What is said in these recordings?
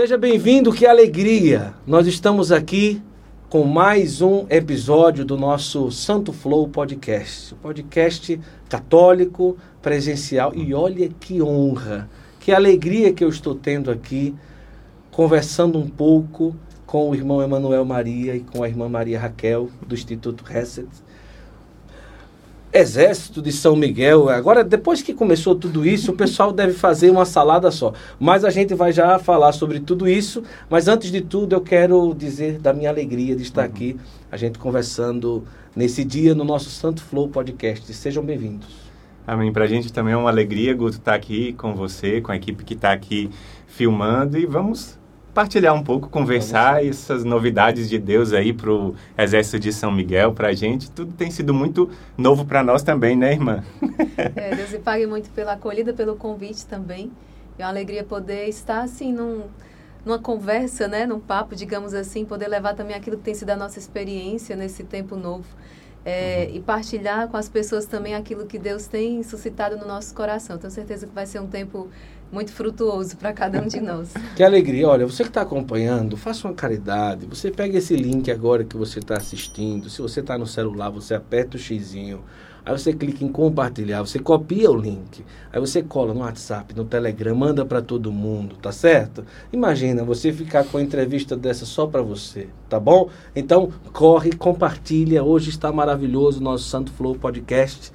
Seja bem-vindo, que alegria! Nós estamos aqui com mais um episódio do nosso Santo Flow Podcast. Podcast católico, presencial. E olha que honra, que alegria que eu estou tendo aqui, conversando um pouco com o irmão Emanuel Maria e com a irmã Maria Raquel, do Instituto Reset Exército de São Miguel. Agora, depois que começou tudo isso, o pessoal deve fazer uma salada só. Mas a gente vai já falar sobre tudo isso. Mas antes de tudo, eu quero dizer da minha alegria de estar aqui, a gente conversando nesse dia no nosso Santo Flow Podcast. Sejam bem-vindos. Amém. Para a gente também é uma alegria, Guto, estar aqui com você, com a equipe que está aqui filmando. E vamos partilhar um pouco, conversar essas novidades de Deus aí para o Exército de São Miguel, para a gente. Tudo tem sido muito novo para nós também, né, irmã? É, Deus lhe pague muito pela acolhida, pelo convite também. É uma alegria poder estar assim num, numa conversa, né, num papo, digamos assim, poder levar também aquilo que tem sido a nossa experiência nesse tempo novo. É, uhum. E partilhar com as pessoas também aquilo que Deus tem suscitado no nosso coração. Tenho certeza que vai ser um tempo muito frutuoso para cada um de nós. Que alegria. Olha, você que está acompanhando, faça uma caridade. Você pega esse link agora que você está assistindo. Se você está no celular, você aperta o xizinho. Aí você clica em compartilhar, você copia o link. Aí você cola no WhatsApp, no Telegram, manda para todo mundo, tá certo? Imagina você ficar com a entrevista dessa só para você, tá bom? Então, corre, compartilha. Hoje está maravilhoso o nosso Santo Flow podcast.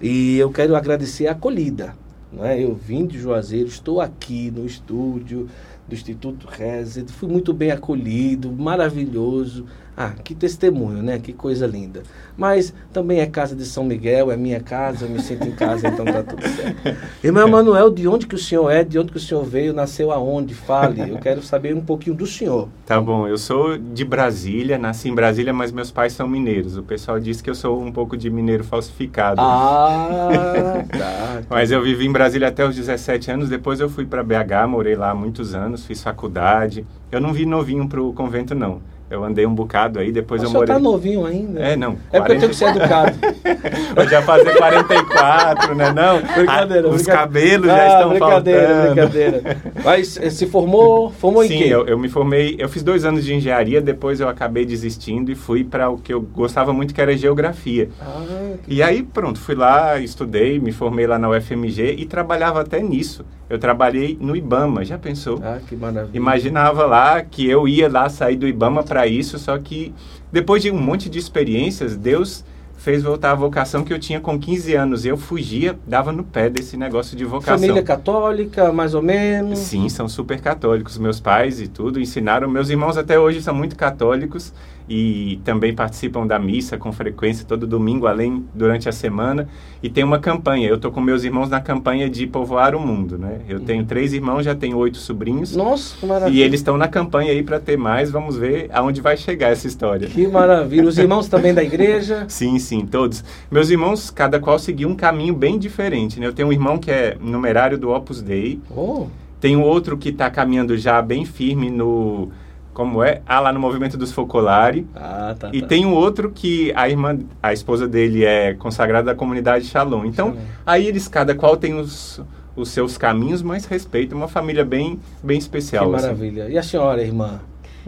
E eu quero agradecer a acolhida é? Eu vim de Juazeiro, estou aqui no estúdio do Instituto Reset, fui muito bem acolhido, maravilhoso. Ah, que testemunho, né? Que coisa linda. Mas também é casa de São Miguel, é minha casa, eu me sinto em casa, então tá tudo certo. Irmão Emanuel, de onde que o senhor é? De onde que o senhor veio? Nasceu aonde? Fale. Eu quero saber um pouquinho do senhor. Tá bom, eu sou de Brasília, nasci em Brasília, mas meus pais são mineiros. O pessoal diz que eu sou um pouco de mineiro falsificado. Ah, tá. mas eu vivi em Brasília até os 17 anos, depois eu fui para BH, morei lá há muitos anos, fiz faculdade. Eu não vi novinho pro convento, não. Eu andei um bocado aí, depois Mas eu morei... tá novinho ainda. É, não. É 40... porque eu tenho que ser educado. eu já fazer 44, né? Não, brincadeira. Ah, os brincadeira. cabelos ah, já estão brincadeira, faltando. Brincadeira, Mas eh, se formou, formou Sim, em quê? Sim, eu, eu me formei... Eu fiz dois anos de engenharia, depois eu acabei desistindo e fui para o que eu gostava muito, que era geografia. Ah. E aí, pronto, fui lá, estudei, me formei lá na UFMG e trabalhava até nisso. Eu trabalhei no IBAMA, já pensou? Ah, que maravilha. Imaginava lá que eu ia lá sair do IBAMA para isso, só que depois de um monte de experiências, Deus fez voltar a vocação que eu tinha com 15 anos. Eu fugia, dava no pé desse negócio de vocação. Família católica, mais ou menos? Sim, são super católicos. Meus pais e tudo ensinaram. Meus irmãos até hoje são muito católicos e também participam da missa com frequência todo domingo, além durante a semana. E tem uma campanha. Eu estou com meus irmãos na campanha de povoar o mundo, né? Eu tenho uhum. três irmãos, já tenho oito sobrinhos. Nossa, que maravilha! E eles estão na campanha aí para ter mais. Vamos ver aonde vai chegar essa história. Que maravilha! Os irmãos também da igreja? sim, sim, todos. Meus irmãos, cada qual seguiu um caminho bem diferente. Né? Eu tenho um irmão que é numerário do Opus Dei. Oh. Tem outro que está caminhando já bem firme no como é? Ah, lá no movimento dos Focolari. Ah, tá. E tá. tem um outro que a irmã, a esposa dele é consagrada da comunidade Shalom. Então, Shalom. aí eles, cada qual tem os, os seus caminhos, mas respeita uma família bem, bem especial. Que assim. maravilha. Assim. E a senhora, irmã?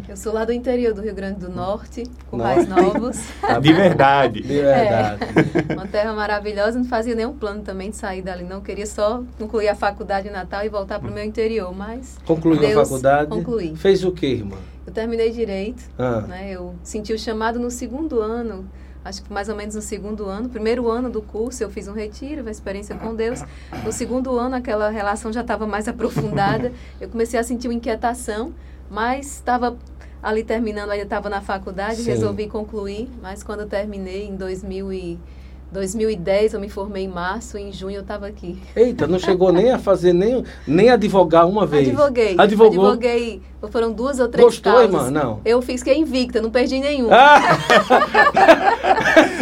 Eu sou lá do interior do Rio Grande do Norte, com mais novos. Tá de verdade. De verdade. É, uma terra maravilhosa, não fazia nenhum plano também de sair dali, não. Queria só concluir a faculdade em Natal e voltar para o meu interior, mas... Concluiu Deus a faculdade? Concluí. Fez o que, irmã? Eu terminei direito, ah. né? Eu senti o chamado no segundo ano, acho que mais ou menos no segundo ano. Primeiro ano do curso eu fiz um retiro, uma experiência com Deus. No segundo ano aquela relação já estava mais aprofundada. Eu comecei a sentir uma inquietação, mas estava ali terminando, ainda estava na faculdade, Sim. resolvi concluir, mas quando eu terminei em 2000 e 2010 eu me formei em março, em junho eu estava aqui. Eita, não chegou nem a fazer, nem, nem advogar uma vez. Advoguei. Advogou. Advoguei. Foram duas ou três Gostou, causas. irmã? Não. Eu fiquei invicta, não perdi nenhum. Ah!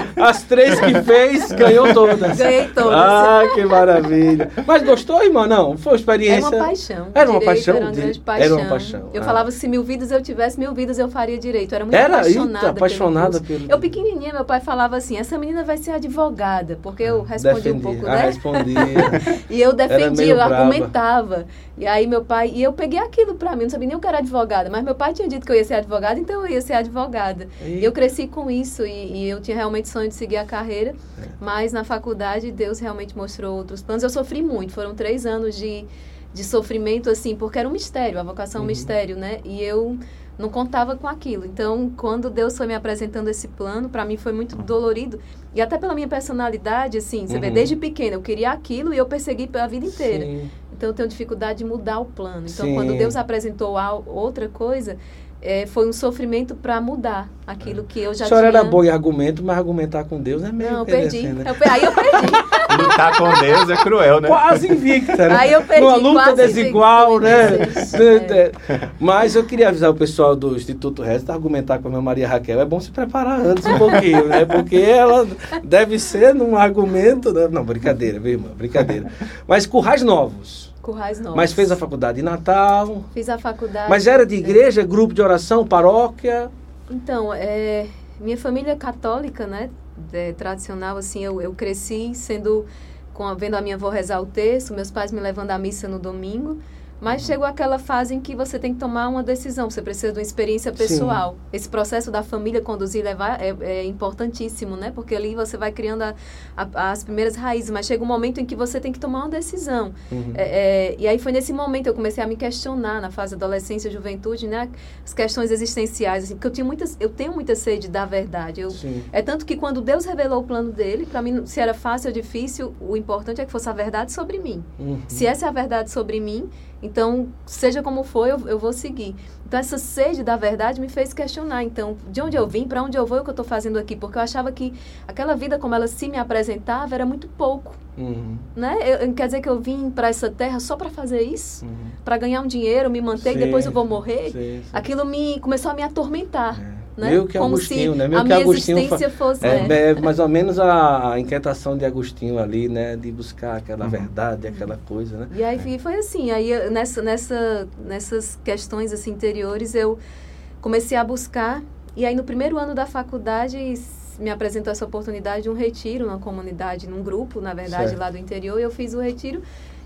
As três que fez, ganhou todas. Ganhei todas. Ah, que maravilha. Mas gostou, irmã? Não, foi uma experiência... Era uma paixão. Era uma paixão? Era uma de- grande paixão. Era uma paixão. Eu Ah. falava, se mil vidas eu tivesse, mil vidas eu faria direito. Eu era muito Era? apaixonada. Eita, pelo apaixonada curso. pelo- Eu pequenininha, meu pai falava assim, essa menina vai ser advogada. Porque eu respondi um pouco, Ah, né? respondia. E eu defendia, eu brava. argumentava. E aí meu pai, e eu peguei aquilo pra mim, não sabia nem que eu era advogada, mas meu pai tinha dito que eu ia ser advogada, então eu ia ser advogada. E- E eu cresci com isso e, e eu tinha realmente sonho de seguir a carreira, É. mas na faculdade Deus realmente mostrou outros planos. Eu sofri muito, foram três anos de, de sofrimento, assim, porque era um mistério, a vocação é um Uhum. mistério, né? E eu não contava com aquilo. Então, quando Deus foi me apresentando esse plano, pra mim foi muito dolorido. E até pela minha personalidade, assim, você vê, Uhum. desde pequena eu queria aquilo e eu persegui pela vida inteira. Sim. Então eu tenho dificuldade de mudar o plano. Então Sim. quando Deus apresentou outra coisa, eh, foi um sofrimento para mudar aquilo que eu já a senhora tinha. era boa em argumento, mas argumentar com Deus é meio Não, eu perdi. né? Eu aí eu perdi. Lutar com Deus é cruel, né? Quase invicta, né? Aí eu perdi, Numa luta quase desigual, invicta, né? isso, É. Mas eu queria avisar o pessoal do Instituto Resta argumentar com a minha Maria Raquel. É bom se preparar antes um pouquinho, né? Porque ela deve ser num argumento. né? Não, brincadeira, viu, irmã? Brincadeira. Mas Currais Novos. Currais Novos. Mas fez a faculdade em Natal. Fiz a faculdade. Mas era de igreja, grupo de oração, paróquia. Então, é, minha família é católica, né? É, tradicional, assim, eu, eu cresci sendo, com a- vendo a minha avó rezar o texto, meus pais me levando à missa no domingo. Mas chegou aquela fase em que você tem que tomar uma decisão, você precisa de uma experiência Sim. pessoal. Esse processo da família conduzir e levar é, é importantíssimo, né? Porque ali você vai criando a- a- as primeiras raízes, mas chega um momento em que você tem que tomar uma decisão. Uhum. É, é, e aí foi nesse momento que eu comecei a me questionar na fase da adolescência, juventude, né? As questões existenciais, assim, porque eu tinha muitas, eu tenho muita sede da verdade. Eu, Sim. é tanto que quando Deus revelou o plano dele, para mim, se era fácil ou difícil, o importante é que fosse a verdade sobre mim. Uhum. Se essa é a verdade sobre mim, então, seja como for, eu, eu vou seguir. Então, essa sede da verdade me fez questionar. Então, de onde eu vim, para onde eu vou e o que eu estou fazendo aqui? Porque eu achava que aquela vida, como ela se me apresentava, era muito pouco. Uhum. Né? Eu- quer dizer que eu vim para essa terra só para fazer isso? Uhum. Para ganhar um dinheiro, me manter Sim. e depois eu vou morrer? Sim, sim. Aquilo me começou a me atormentar. É. Né? Meio que Como Agostinho, se né? Meio a que minha Agostinho fa- existência fosse. É, é. é mais ou menos a, a inquietação de Agostinho ali, né? De buscar aquela Uhum. verdade, aquela coisa, né? E aí fi- foi assim, aí eu- nessa, nessa, nessas questões assim, interiores eu comecei a buscar e aí no primeiro ano da faculdade me apresentou essa oportunidade de um retiro numa comunidade, num grupo, na verdade, Certo. lá do interior, e eu fiz o retiro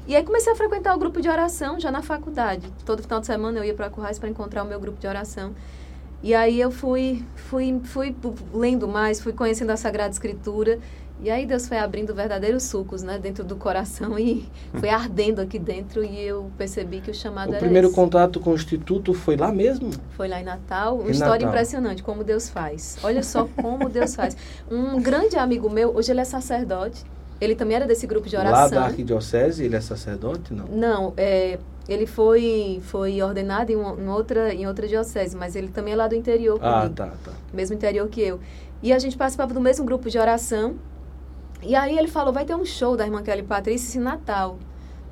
e aí comecei a frequentar o grupo de oração já na faculdade. Todo final de semana eu ia para Currais para encontrar o meu grupo de oração. E aí eu fui, fui, fui lendo mais, fui conhecendo a Sagrada Escritura. E aí Deus foi abrindo verdadeiros sucos, né, dentro do coração e foi ardendo aqui dentro e eu percebi que o chamado O era primeiro esse. contato com o Instituto foi lá mesmo? Foi lá em Natal, uma Em história Natal. impressionante, como Deus faz. Olha só como Deus faz. Um grande amigo meu, hoje ele é sacerdote, ele também era desse grupo de Lá oração. da arquidiocese, ele é sacerdote, não? Não, é, ele foi, foi ordenado em, em outra, em outra diocese, mas ele também é lá do interior Ah, comigo tá, tá. mesmo interior que eu. E a gente participava do mesmo grupo de oração. E aí ele falou, vai ter um show da irmã Kelly Patrícia em Natal.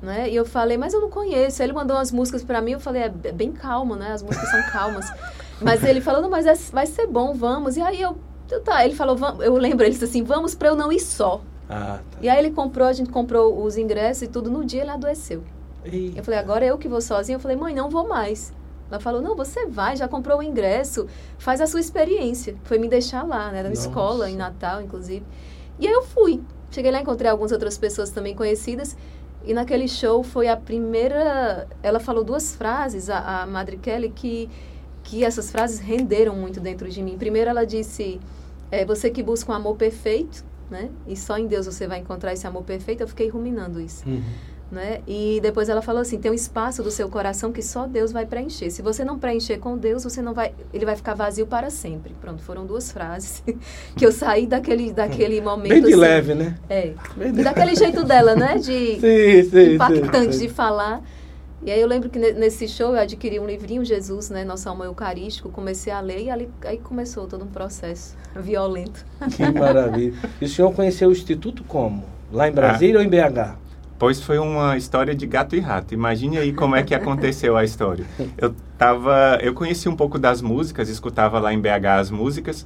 Né? E eu falei, mas eu não conheço. Aí ele mandou umas músicas pra mim, eu falei, é é bem calmo, né? As músicas são calmas. mas ele falou, não, mas é- vai ser bom, vamos. E aí eu, tá, ele falou, eu lembro, ele disse assim, vamos pra eu não ir só. Ah, tá. E aí ele comprou, a gente comprou os ingressos e tudo, no dia ele adoeceu. Ih, Eu falei, agora eu que vou sozinha. Eu falei, mãe, não vou mais. Ela falou, não, você vai, já comprou o ingresso, faz a sua experiência. Foi me deixar lá, né? Era na Nossa. escola, em Natal, inclusive. E aí eu fui. Cheguei lá, encontrei algumas outras pessoas também conhecidas. E naquele show foi a primeira. Ela falou duas frases, a, a Madre Kelly, que, que essas frases renderam muito dentro de mim. Primeiro, ela disse: é, Você que busca um amor perfeito, né? E só em Deus você vai encontrar esse amor perfeito. Eu fiquei ruminando isso uhum. Né? E depois ela falou assim, tem um espaço do seu coração que só Deus vai preencher. Se você não preencher com Deus, você não vai, ele vai ficar vazio para sempre. Pronto, foram duas frases que eu saí daquele daquele momento Bem de assim, leve, né? É. De E daquele jeito dela, né, de Sim, sim, impactante sim, sim. de falar. E aí eu lembro que ne- nesse show eu adquiri um livrinho Jesus, né, Nosso Amor Eucarístico, comecei a ler e ali, aí começou todo um processo violento. Que maravilha. E o senhor conheceu o Instituto como? Lá em Brasília ou em BH? Pois foi uma história de gato e rato. Imagine aí como é que aconteceu a história. Eu tava, eu conheci um pouco das músicas, escutava lá em BH as músicas,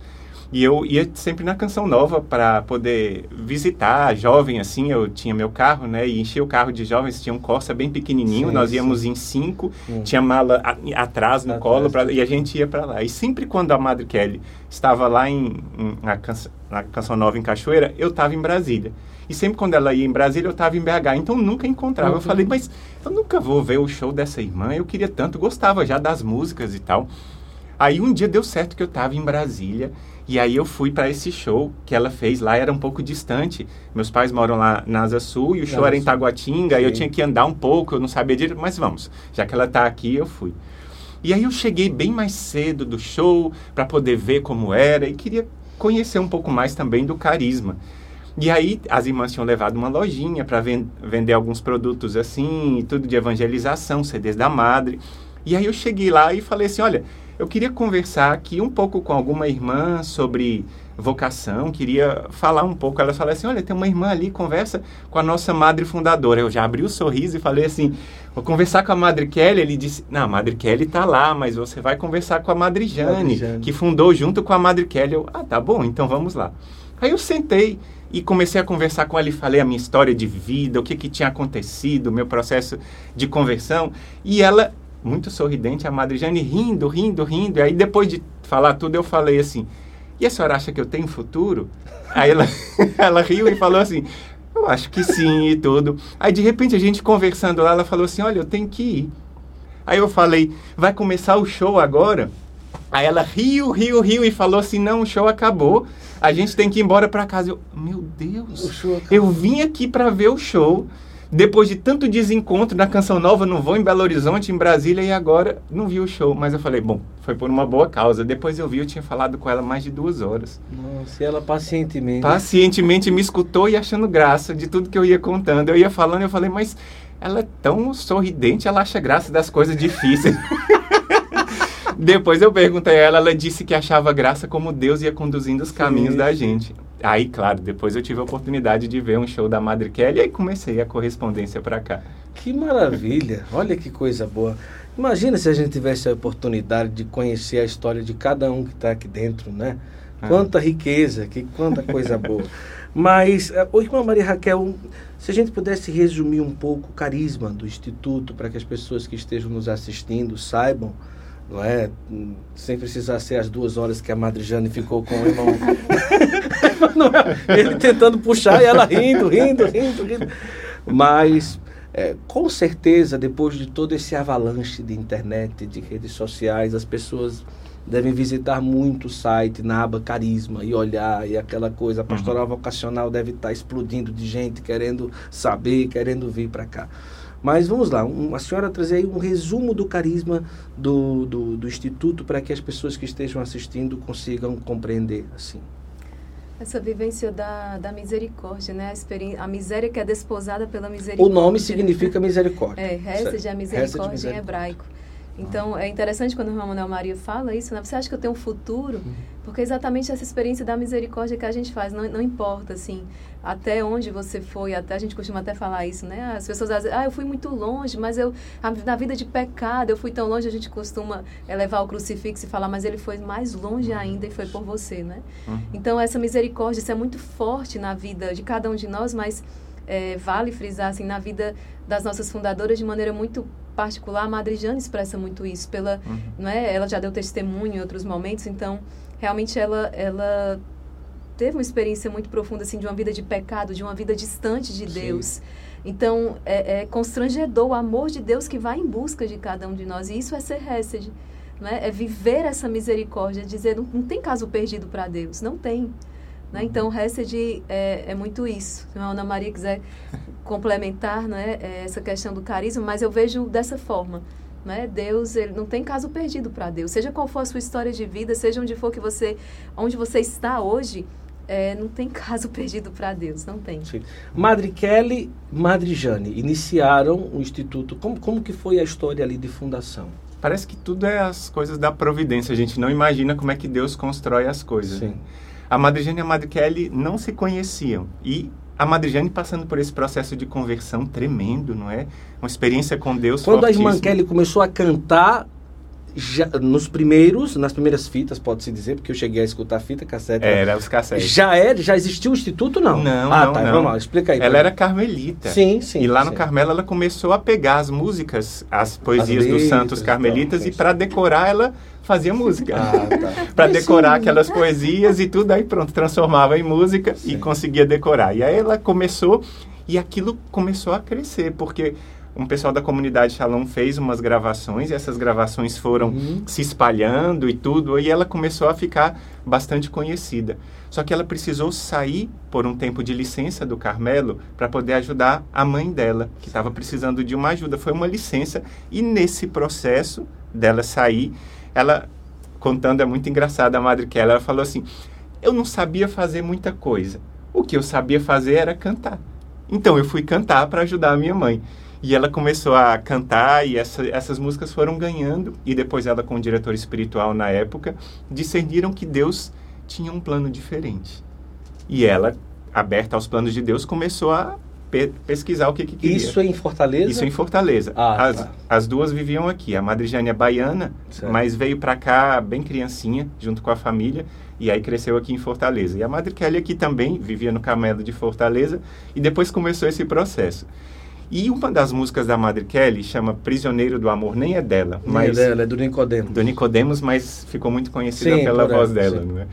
E eu ia sempre na Canção Nova para poder visitar, jovem assim, eu tinha meu carro, né? E enchia o carro de jovens, tinha um Corsa bem pequenininho, sim, nós íamos sim. em cinco, hum. tinha mala a, atrás no atrás. colo pra, e a gente ia para lá. E sempre quando a Madre Kelly estava lá em, em na, canção, na Canção Nova em Cachoeira, eu estava em Brasília. E sempre quando ela ia em Brasília, eu estava em BH. Então nunca encontrava. Uhum. Eu falei, mas eu nunca vou ver o show dessa irmã. Eu queria tanto, gostava já das músicas e tal. Aí um dia deu certo que eu estava em Brasília e aí eu fui para esse show que ela fez lá, era um pouco distante. Meus pais moram lá na Asa Sul e o show Asa era em Taguatinga, e eu tinha que andar um pouco, eu não sabia direito, mas vamos. Já que ela está aqui, eu fui. E aí eu cheguei bem mais cedo do show para poder ver como era e queria conhecer um pouco mais também do carisma. E aí as irmãs tinham levado uma lojinha para ven vender alguns produtos assim, tudo de evangelização, CDs da madre. E aí eu cheguei lá e falei assim, olha, eu queria conversar aqui um pouco com alguma irmã sobre vocação, queria falar um pouco. Ela falou assim: Olha, tem uma irmã ali, conversa com a nossa madre fundadora. Eu já abri o sorriso e falei assim: Vou conversar com a Madre Kelly. Ele disse: Não, a Madre Kelly está lá, mas você vai conversar com a Madre Jane, Madre Jane, que fundou junto com a Madre Kelly. Eu, ah, tá bom, então vamos lá. Aí eu sentei e comecei a conversar com ela e falei a minha história de vida, o que, que tinha acontecido, meu processo de conversão. E ela muito sorridente, a Madre Jane rindo, rindo, rindo. E aí depois de falar tudo, eu falei assim: "E a senhora acha que eu tenho futuro?" Aí ela ela riu e falou assim: "Eu acho que sim e tudo". Aí de repente a gente conversando lá, ela falou assim: "Olha, eu tenho que ir". Aí eu falei: "Vai começar o show agora?" Aí ela riu, riu, riu e falou assim: "Não, o show acabou. A gente tem que ir embora para casa". Eu: "Meu Deus. Eu vim aqui para ver o show depois de tanto desencontro na Canção Nova, não vou em Belo Horizonte, em Brasília, e agora não vi o show. Mas eu falei, bom, foi por uma boa causa. Depois eu vi, eu tinha falado com ela mais de duas horas. Nossa, e ela pacientemente... Pacientemente me escutou e achando graça de tudo que eu ia contando. Eu ia falando, eu falei, mas ela é tão sorridente, ela acha graça das coisas difíceis. Depois eu perguntei a ela, ela disse que achava graça como Deus ia conduzindo os caminhos sim, da gente. Aí, claro, depois eu tive a oportunidade de ver um show da Madre Kelly e comecei a correspondência para cá. Que maravilha! Olha que coisa boa. Imagina se a gente tivesse a oportunidade de conhecer a história de cada um que está aqui dentro, né? Ah. Quanta riqueza, que quanta coisa boa. Mas, uh, irmã Maria Raquel, se a gente pudesse resumir um pouco o carisma do Instituto para que as pessoas que estejam nos assistindo saibam não é? Sem precisar ser as duas horas que a Madre Jane ficou com o irmão. é, ele tentando puxar e ela rindo, rindo, rindo, rindo. Mas, é, com certeza, depois de todo esse avalanche de internet, de redes sociais, as pessoas devem visitar muito o site na aba Carisma e olhar e aquela coisa. A pastoral uhum. vocacional deve estar explodindo de gente querendo saber, querendo vir para cá. Mas vamos lá, um, a senhora trazer aí um resumo do carisma do, do, do Instituto para que as pessoas que estejam assistindo consigam compreender assim. Essa vivência da, da misericórdia, né? A, a miséria que é desposada pela misericórdia. O nome significa misericórdia. É, Hesed é a misericórdia em hebraico. Então, é interessante quando o irmão Manuel Maria fala isso, né? Você acha que eu tenho um futuro? Uhum. Porque é exatamente essa experiência da misericórdia que a gente faz. Não, não importa, assim, até onde você foi, até a gente costuma até falar isso, né? As pessoas dizem, ah, eu fui muito longe, mas eu, na vida de pecado, eu fui tão longe, a gente costuma elevar o crucifixo e falar, mas ele foi mais longe uhum. ainda e foi por você, né? Uhum. Então, essa misericórdia, isso é muito forte na vida de cada um de nós, mas é, vale frisar, assim, na vida das nossas fundadoras de maneira muito particular, a Madre Jane expressa muito isso, pela, uhum. não é? Ela já deu testemunho em outros momentos, então realmente ela ela teve uma experiência muito profunda assim de uma vida de pecado, de uma vida distante de Deus. Sim. Então é, é, constrangedor o amor de Deus que vai em busca de cada um de nós e isso é ser Hesed, né? É viver essa misericórdia, dizer não, não tem caso perdido para Deus, não tem. Né? Então, Hesed é, é muito isso. Se a Ana Maria quiser complementar né, é essa questão do carisma, mas eu vejo dessa forma. Né? Deus, ele não tem caso perdido para Deus. Seja qual for a sua história de vida, seja onde for que você, onde você está hoje, é, não tem caso perdido para Deus, não tem. Sim. Madre Kelly, Madre Jane, iniciaram o instituto. Como, como que foi a história ali de fundação? Parece que tudo é as coisas da providência. A gente não imagina como é que Deus constrói as coisas. Sim. Né? A Madre Jane e a Madre Kelly não se conheciam e a Madre Jane passando por esse processo de conversão tremendo, não é? Uma experiência com Deus Quando a irmã Kelly começou a cantar, já, nos primeiros, nas primeiras fitas, pode-se dizer, porque eu cheguei a escutar fita, cassete. Era os cassetes. Já é, já existia o instituto não? Não, ah, não, tá, não. vamos lá, explica aí. Ela era carmelita. Sim, sim. E lá no sim. Carmelo ela começou a pegar as músicas, as poesias dos letras santos e carmelitas e para decorar ela fazia música. Ah, tá. para decorar aquelas poesias e tudo aí pronto, transformava em música e Sim. conseguia decorar. E aí ela começou e aquilo começou a crescer, porque um pessoal da comunidade Shalom fez umas gravações e essas gravações foram Uhum. se espalhando e tudo, e ela começou a ficar bastante conhecida. Só que ela precisou sair por um tempo de licença do Carmelo para poder ajudar a mãe dela, que estava precisando de uma ajuda. Foi uma licença, e nesse processo dela sair, ela, contando, é muito engraçada a Madre Kelly, ela falou assim: Eu não sabia fazer muita coisa. O que eu sabia fazer era cantar. Então eu fui cantar para ajudar a minha mãe. E ela começou a cantar e essa- essas músicas foram ganhando. E depois ela, com o diretor espiritual na época, discerniram que Deus tinha um plano diferente. E ela, aberta aos planos de Deus, começou a pe- pesquisar o que, que queria. Isso é em Fortaleza? Isso em Fortaleza. Ah, as, tá. as duas viviam aqui. A Madre Jane é baiana, Certo. mas veio para cá bem criancinha, junto com a família, e aí cresceu aqui em Fortaleza. E a Madre Kelly aqui também vivia no Camelo de Fortaleza, e depois começou esse processo. E uma das músicas da Madre Kelly chama Prisioneiro do Amor, nem é dela, Não mas é dela, é do Nicodemo. do Nicodemos, mas ficou muito conhecida Sim, pela voz ela, dela, sim. não é?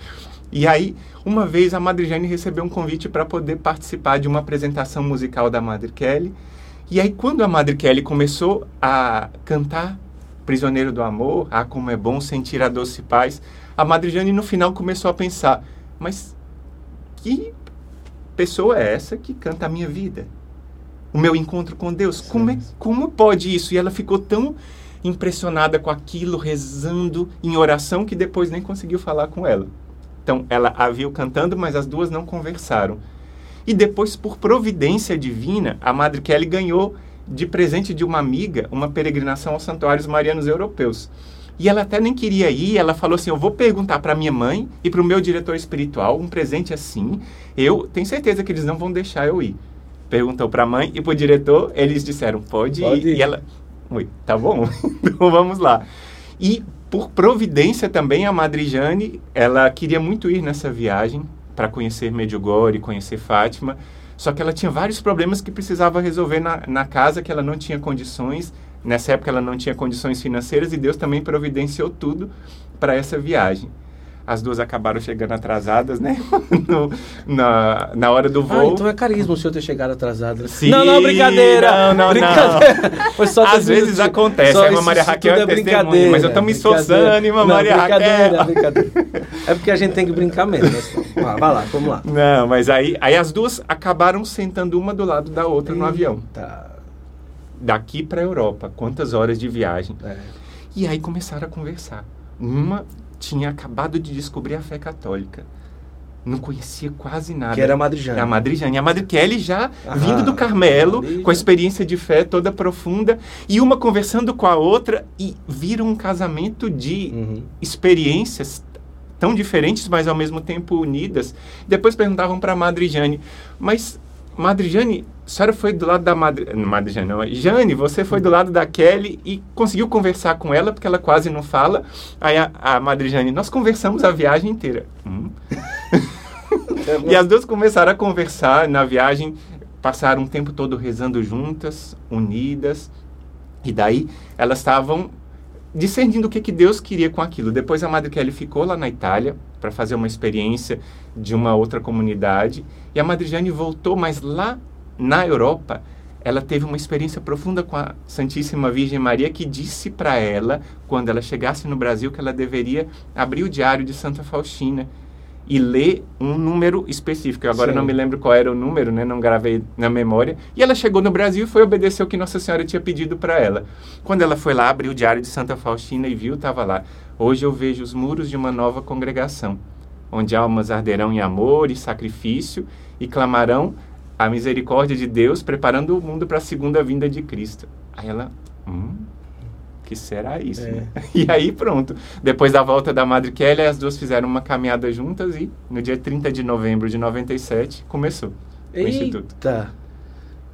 E aí, uma vez a Madre Jane recebeu um convite para poder participar de uma apresentação musical da Madre Kelly. E aí, quando a Madre Kelly começou a cantar Prisioneiro do Amor, Ah, como é bom sentir a doce paz, a Madre Jane no final começou a pensar, mas que pessoa é essa que canta a minha vida? O meu encontro com Deus? Como, é, como pode isso? E ela ficou tão impressionada com aquilo, rezando em oração, que depois nem conseguiu falar com ela. Então, ela a viu cantando, mas as duas não conversaram. E depois, por providência divina, a Madre Kelly ganhou de presente de uma amiga uma peregrinação aos santuários marianos europeus. E ela até nem queria ir, ela falou assim: Eu vou perguntar para minha mãe e para o meu diretor espiritual um presente assim. Eu tenho certeza que eles não vão deixar eu ir. Perguntou para a mãe e para o diretor, eles disseram: Pode, Pode ir. ir. E ela, Ui, tá bom, então vamos lá. E por providência também, a Madre Jane, ela queria muito ir nessa viagem para conhecer Medjugorje, conhecer Fátima. Só que ela tinha vários problemas que precisava resolver na, na casa, que ela não tinha condições. Nessa época ela não tinha condições financeiras e Deus também providenciou tudo para essa viagem. As duas acabaram chegando atrasadas, né? No- na, na hora do Ah, voo. então é carisma o senhor ter chegado atrasado. Sim, não, não, brincadeira. não, não, brincadeira. Foi só Às vezes minutos. acontece, Só aí a isso- Maria Raquel é testemunha, brincadeira, mas eu tô me esforçando, irmã Não, Maria brincadeira, Raquel. brincadeira. É porque a gente tem que brincar mesmo. mas- Vai lá, vamos lá. Não, mas aí, aí as duas acabaram sentando uma do lado da outra no avião. Tá. Daqui para Europa, quantas horas de viagem. É. E aí começaram a conversar. Uma tinha acabado de descobrir a fé católica. Não conhecia quase nada. Que era a Madre Jane. É a Madre Jane. A Madre Kelly já Ah, vindo do Carmelo, com a experiência de fé toda profunda, e uma conversando com a outra, e viram um casamento de Uhum. experiências tão diferentes, mas ao mesmo tempo unidas. Depois perguntavam para a Madre Jane, mas Madre Jane, a senhora foi do lado da Madre Jane, não. Jane, você foi do lado da Kelly e conseguiu conversar com ela, porque ela quase não fala. Aí a, a Madre Jane, nós conversamos a viagem inteira. Hum? E as duas começaram a conversar na viagem, passaram o tempo todo rezando juntas, unidas. E daí elas estavam discernindo o que, que Deus queria com aquilo. Depois a Madre Kelly ficou lá na Itália para fazer uma experiência de uma outra comunidade. E a Madre Jane voltou, mas lá na Europa ela teve uma experiência profunda com a Santíssima Virgem Maria que disse para ela, quando ela chegasse no Brasil, que ela deveria abrir o diário de Santa Faustina e ler um número específico. Eu agora Sim. não me lembro qual era o número, né? Não gravei na memória. E ela chegou no Brasil e foi obedecer o que Nossa Senhora tinha pedido para ela. Quando ela foi lá, abriu o diário de Santa Faustina e viu, estava lá. Hoje eu vejo os muros de uma nova congregação, onde almas arderão em amor e sacrifício e clamarão a misericórdia de Deus, preparando o mundo para a segunda vinda de Cristo. Aí ela, hum, que será isso? É. né? E aí pronto. Depois da volta da Madre Kelly, as duas fizeram uma caminhada juntas e no dia 30 de novembro de 97 começou o Instituto. Eita.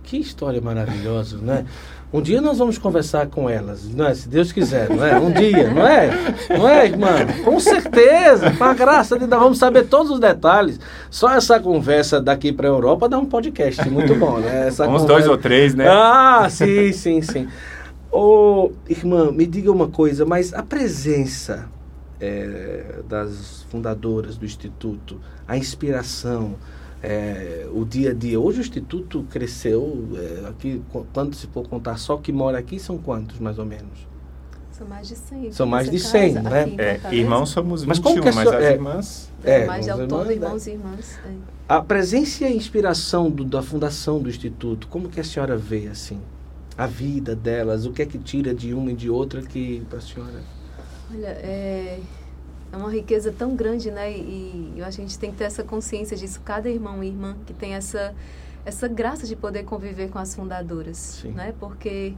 Que história maravilhosa, né? Um dia nós vamos conversar com elas, não é? se Deus quiser, não é? Um dia, não é? Não é, irmã? Com certeza, com a graça de Deus, vamos saber todos os detalhes. Só essa conversa daqui para a Europa dá um podcast muito bom, né? Essa Uns conversa... dois ou três, né? Ah, sim, sim, sim. Ô, irmã, me diga uma coisa, mas a presença é, das fundadoras do Instituto, a inspiração, é, o dia a dia. Hoje o Instituto cresceu, é, aqui, quando se for contar só que mora aqui, são quantos mais ou menos? São mais de 100. São mais de 100, casa, né? É, irmãos somos 21, Mas como que a mas as é. irmãs... É, mais de todo, irmãos, irmãos e irmãs. é. A presença e a inspiração do- da fundação do Instituto, como que a senhora vê assim? A vida delas, o que é que tira de uma e de outra que para a senhora? Olha, é, é uma riqueza tão grande, né? E, e eu acho que a gente tem que ter essa consciência disso. Cada irmão e irmã que tem essa, essa graça de poder conviver com as fundadoras, Sim. né? Porque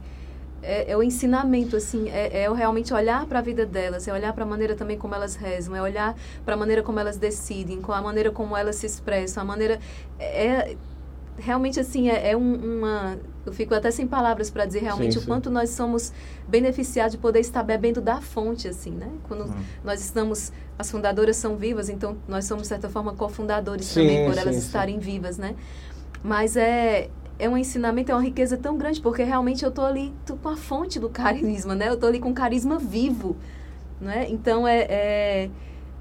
é, é o ensinamento, assim, é, é realmente olhar para a vida delas, é olhar para a maneira também como elas rezam, é olhar para a maneira como elas decidem, com a maneira como elas se expressam, a maneira... É, realmente, assim, é, é um- uma... Eu fico até sem palavras para dizer realmente Sim, o sim. quanto nós somos beneficiados de poder estar bebendo da fonte, assim, né? Quando Hum. nós estamos... As fundadoras são vivas, então nós somos, de certa forma, cofundadores Sim, também, por elas estarem vivas, né? Mas é, é um ensinamento, é uma riqueza tão grande, porque realmente eu tô ali tô com a fonte do carisma, né? Eu tô ali com carisma vivo, né? Então é, é,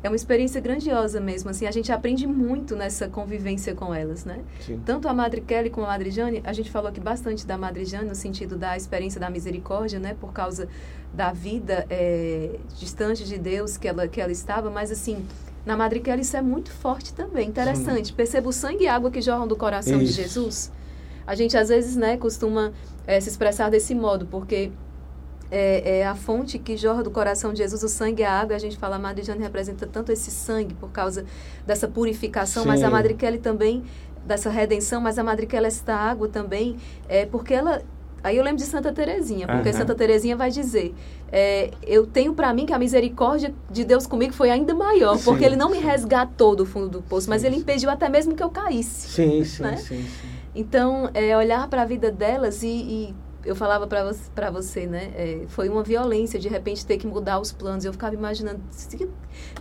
é uma experiência grandiosa mesmo, assim, a gente aprende muito nessa convivência com elas, né? Sim. Tanto a Madre Kelly como a Madre Jane, a gente falou aqui bastante da Madre Jane no sentido da experiência da misericórdia, né? Por causa da vida é, distante de Deus que ela, que ela estava, mas assim, na Madre Kelly isso é muito forte também. Interessante. Perceba o sangue e água que jorram do coração Isso. de Jesus. A gente às vezes, né, costuma é, se expressar desse modo, porque é, é a fonte que jorra do coração de Jesus, o sangue e a água. A gente fala, a Madre Jane representa tanto esse sangue por causa dessa purificação, mas a Sim. Madre Kelly também dessa redenção, mas a Madre Kelly esta água também, é porque ela Aí eu lembro de Santa Terezinha, porque Aham. Santa Terezinha vai dizer: é, eu tenho para mim que a misericórdia de Deus comigo foi ainda maior, Sim. porque Ele não me resgatou do fundo do poço, mas Sim, Ele sim. impediu até mesmo que eu caísse. Sim, sim, Né? sim, sim. Então, é, olhar para a vida delas e, e eu falava para você, pra você, né? é, foi uma violência de repente ter que mudar os planos. Eu ficava imaginando,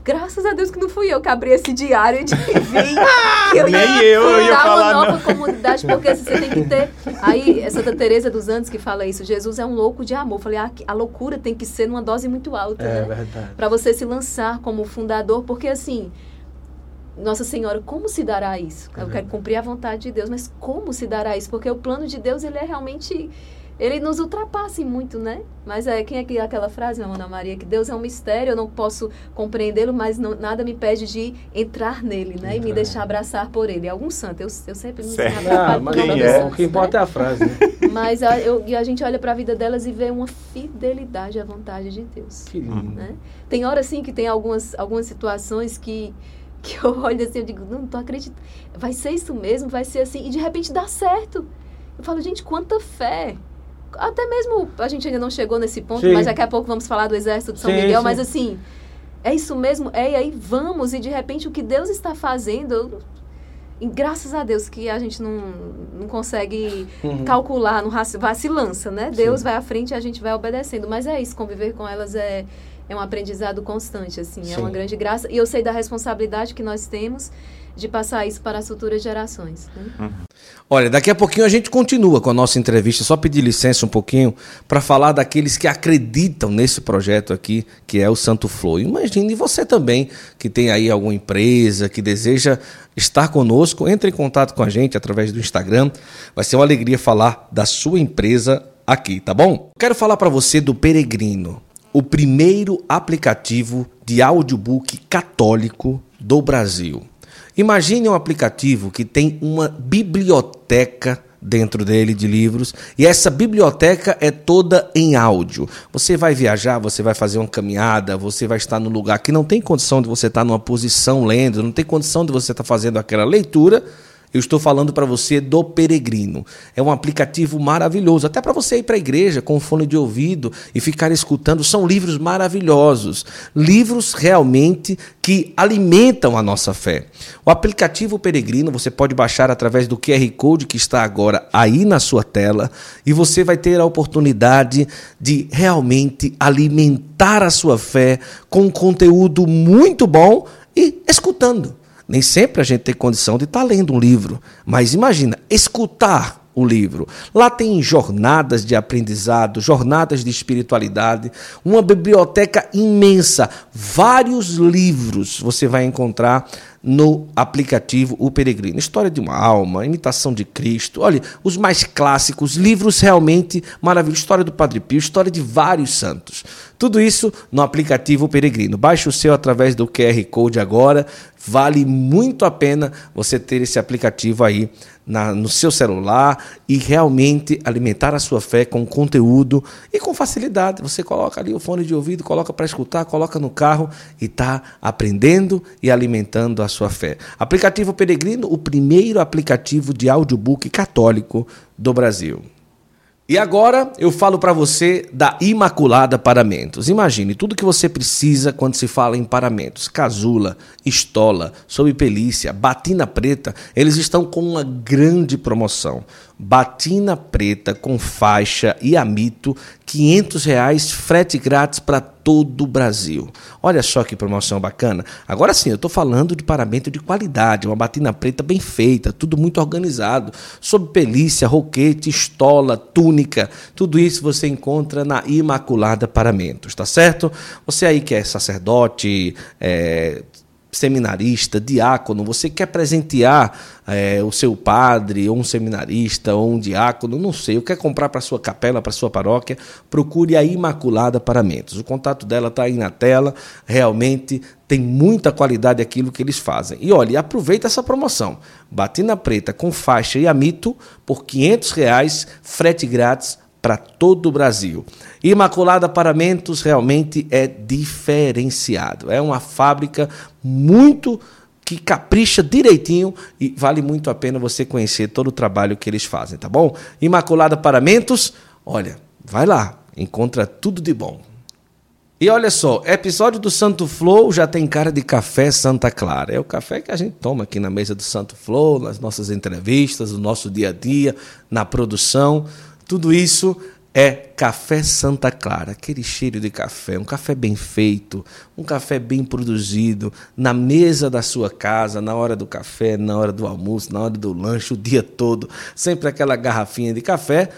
graças a Deus que não fui eu que abri esse diário de que eu ia Nem eu, eu ia falar, uma não. nova comunidade, porque assim, você tem que ter. Aí, é Santa Teresa dos Andes que fala isso, Jesus é um louco de amor. Eu falei, ah, a loucura tem que ser numa dose muito alta, É né? verdade. para você se lançar como fundador, porque assim, Nossa Senhora, como se dará isso? É Eu quero cumprir a vontade de Deus, mas como se dará isso? Porque o plano de Deus, ele é realmente ele nos ultrapassa muito, né? Mas é quem é que aquela frase, minha Ana Maria, que Deus é um mistério, eu não posso compreendê-lo, mas não- nada me impede de entrar nele, né? E me Entrar. deixar abraçar por ele. Algum santo, eu, eu sempre me sinto Ah, mas por quem é? dos o santos, que importa é a frase, né? né? Mas a, eu- e a gente olha para a vida delas e vê uma fidelidade à vontade de Deus Que lindo. né? Tem hora assim que tem algumas, algumas situações que, que eu olho assim, eu digo, não, não tô acreditando. Vai ser isso mesmo, vai ser assim, e de repente dá certo. Eu falo, gente, quanta fé. Até mesmo, a gente ainda não chegou nesse ponto, Sim. mas daqui a pouco vamos falar do exército de São Sim, Miguel, sim. mas assim, é isso mesmo, é, e aí vamos, e de repente o que Deus está fazendo, e graças a Deus que a gente não, não consegue Uhum. calcular, no raci- vai, se lança, né? Deus Sim. vai à frente e a gente vai obedecendo. Mas é isso, conviver com elas é, é um aprendizado constante, assim, é Sim. uma grande graça. E eu sei da responsabilidade que nós temos de passar isso para as futuras gerações. né? Olha, daqui a pouquinho a gente continua com a nossa entrevista. Só pedir licença um pouquinho para falar daqueles que acreditam nesse projeto aqui, que é o Santo Flow. Imagine você também que tem aí alguma empresa que deseja estar conosco, entre em contato com a gente através do Instagram. Vai ser uma alegria falar da sua empresa aqui, tá bom? Quero falar para você do Peregrino, o primeiro aplicativo de audiobook católico do Brasil. Imagine um aplicativo que tem uma biblioteca dentro dele de livros e essa biblioteca é toda em áudio. Você vai viajar, você vai fazer uma caminhada, você vai estar no lugar que não tem condição de você estar numa posição lendo, não tem condição de você estar fazendo aquela leitura Eu estou falando para você do Peregrino. É um aplicativo maravilhoso, até para você ir para a igreja com fone de ouvido e ficar escutando. São livros maravilhosos, livros realmente que alimentam a nossa fé. O aplicativo Peregrino você pode baixar através do QR Code que está agora aí na sua tela e você vai ter a oportunidade de realmente alimentar a sua fé com um conteúdo muito bom e escutando. Nem sempre a gente tem condição de estar tá lendo um livro, mas imagina, escutar o livro. Lá tem jornadas de aprendizado, jornadas de espiritualidade, uma biblioteca imensa, vários livros você vai encontrar no aplicativo O Peregrino. História de uma alma, imitação de Cristo, olha, os mais clássicos, livros realmente maravilhosos. História do Padre Pio, história de vários santos. Tudo isso no aplicativo O Peregrino. Baixe o seu através do QR Code agora. Vale muito a pena você ter esse aplicativo aí na, no seu celular e realmente alimentar a sua fé com conteúdo e com facilidade. Você coloca ali o fone de ouvido, coloca para escutar, coloca no carro e está aprendendo e alimentando a sua fé. Aplicativo Peregrino, o primeiro aplicativo de audiobook católico do Brasil. E agora eu falo para você da Imaculada Paramentos. Imagine tudo que você precisa quando se fala em paramentos: casula, estola, sob pelícia, batina preta. Eles estão com uma grande promoção batina preta com faixa e amito, 500 reais, frete grátis para todo o Brasil. Olha só que promoção bacana. Agora sim, eu estou falando de paramento de qualidade, uma batina preta bem feita, tudo muito organizado, sob pelícia, roquete, estola, túnica, tudo isso você encontra na Imaculada Paramentos, tá certo? Você aí que é sacerdote, é, seminarista, diácono, você quer presentear é, o seu padre, ou um seminarista, ou um diácono, não sei, ou quer comprar para sua capela, para sua paróquia, procure a Imaculada Paramentos. O contato dela está aí na tela, realmente tem muita qualidade aquilo que eles fazem. E olha, aproveita essa promoção. Batina preta com faixa e amito por 500 reais, frete grátis para todo o Brasil. Imaculada Paramentos realmente é diferenciado. É uma fábrica muito que capricha direitinho e vale muito a pena você conhecer todo o trabalho que eles fazem, tá bom? Imaculada Paramentos, olha, vai lá, encontra tudo de bom. E olha só, episódio do Santo Flow já tem cara de café Santa Clara. É o café que a gente toma aqui na mesa do Santo Flow, nas nossas entrevistas, no nosso dia a dia, na produção. Tudo isso é café Santa Clara, aquele cheiro de café, um café bem feito, um café bem produzido, na mesa da sua casa, na hora do café, na hora do almoço, na hora do lanche, o dia todo, sempre aquela garrafinha de café.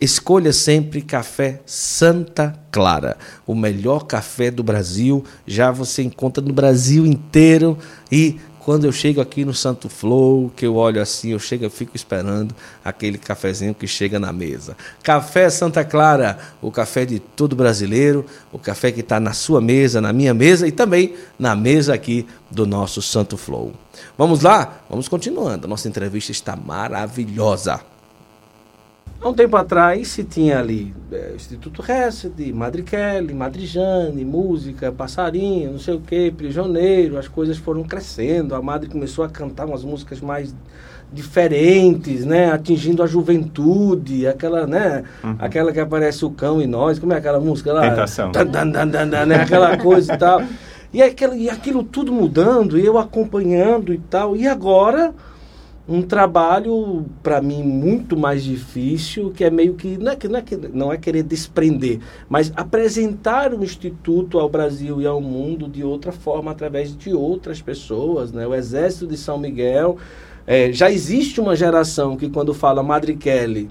Escolha sempre café Santa Clara, o melhor café do Brasil. Já você encontra no Brasil inteiro e quando eu chego aqui no Santo Flow, que eu olho assim, eu chego, eu fico esperando aquele cafezinho que chega na mesa. Café Santa Clara, o café de todo brasileiro, o café que está na sua mesa, na minha mesa e também na mesa aqui do nosso Santo Flow. Vamos lá? Vamos continuando. Nossa entrevista está maravilhosa. Há um tempo atrás se tinha ali é, Instituto Hesed, Madre Kelly, Madre Jane, música, passarinho, não sei o que, prisioneiro, as coisas foram crescendo, a Madre começou a cantar umas músicas mais diferentes, né, atingindo a juventude, aquela, né, uhum. aquela que aparece o cão e nós, como é aquela música lá? Tentação. Dan, dan, dan, né, aquela coisa e tal. E, aquela, e aquilo tudo mudando, e eu acompanhando e tal, e agora um trabalho para mim muito mais difícil, que é meio que não é não é, não é querer desprender, mas apresentar o instituto ao Brasil e ao mundo de outra forma através de outras pessoas, né? O Exército de São Miguel é, já existe uma geração que quando fala Madre Kelly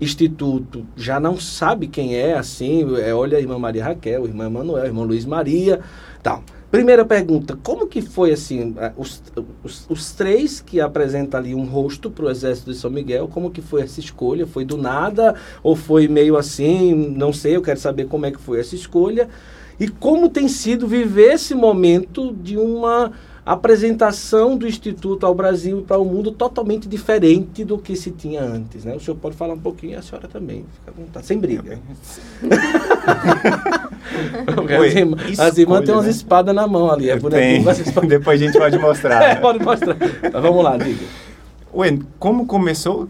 Instituto já não sabe quem é assim, é, olha a irmã Maria Raquel, irmã Manuel, a irmã Luiz Maria, tal. Primeira pergunta, como que foi assim, os, os, os três que apresentam ali um rosto para o Exército de São Miguel, como que foi essa escolha? Foi do nada ou foi meio assim, não sei, eu quero saber como é que foi essa escolha e como tem sido viver esse momento de uma apresentação do Instituto ao Brasil e para o mundo totalmente diferente do que se tinha antes. Né? O senhor pode falar um pouquinho a senhora também, fica à vontade, sem briga. Oi, as irmãs, as irmãs têm umas né? espadas na mão ali, é bonequinho. Depois a gente pode mostrar. é, pode mostrar. Mas vamos lá, diga. Ué, como começou?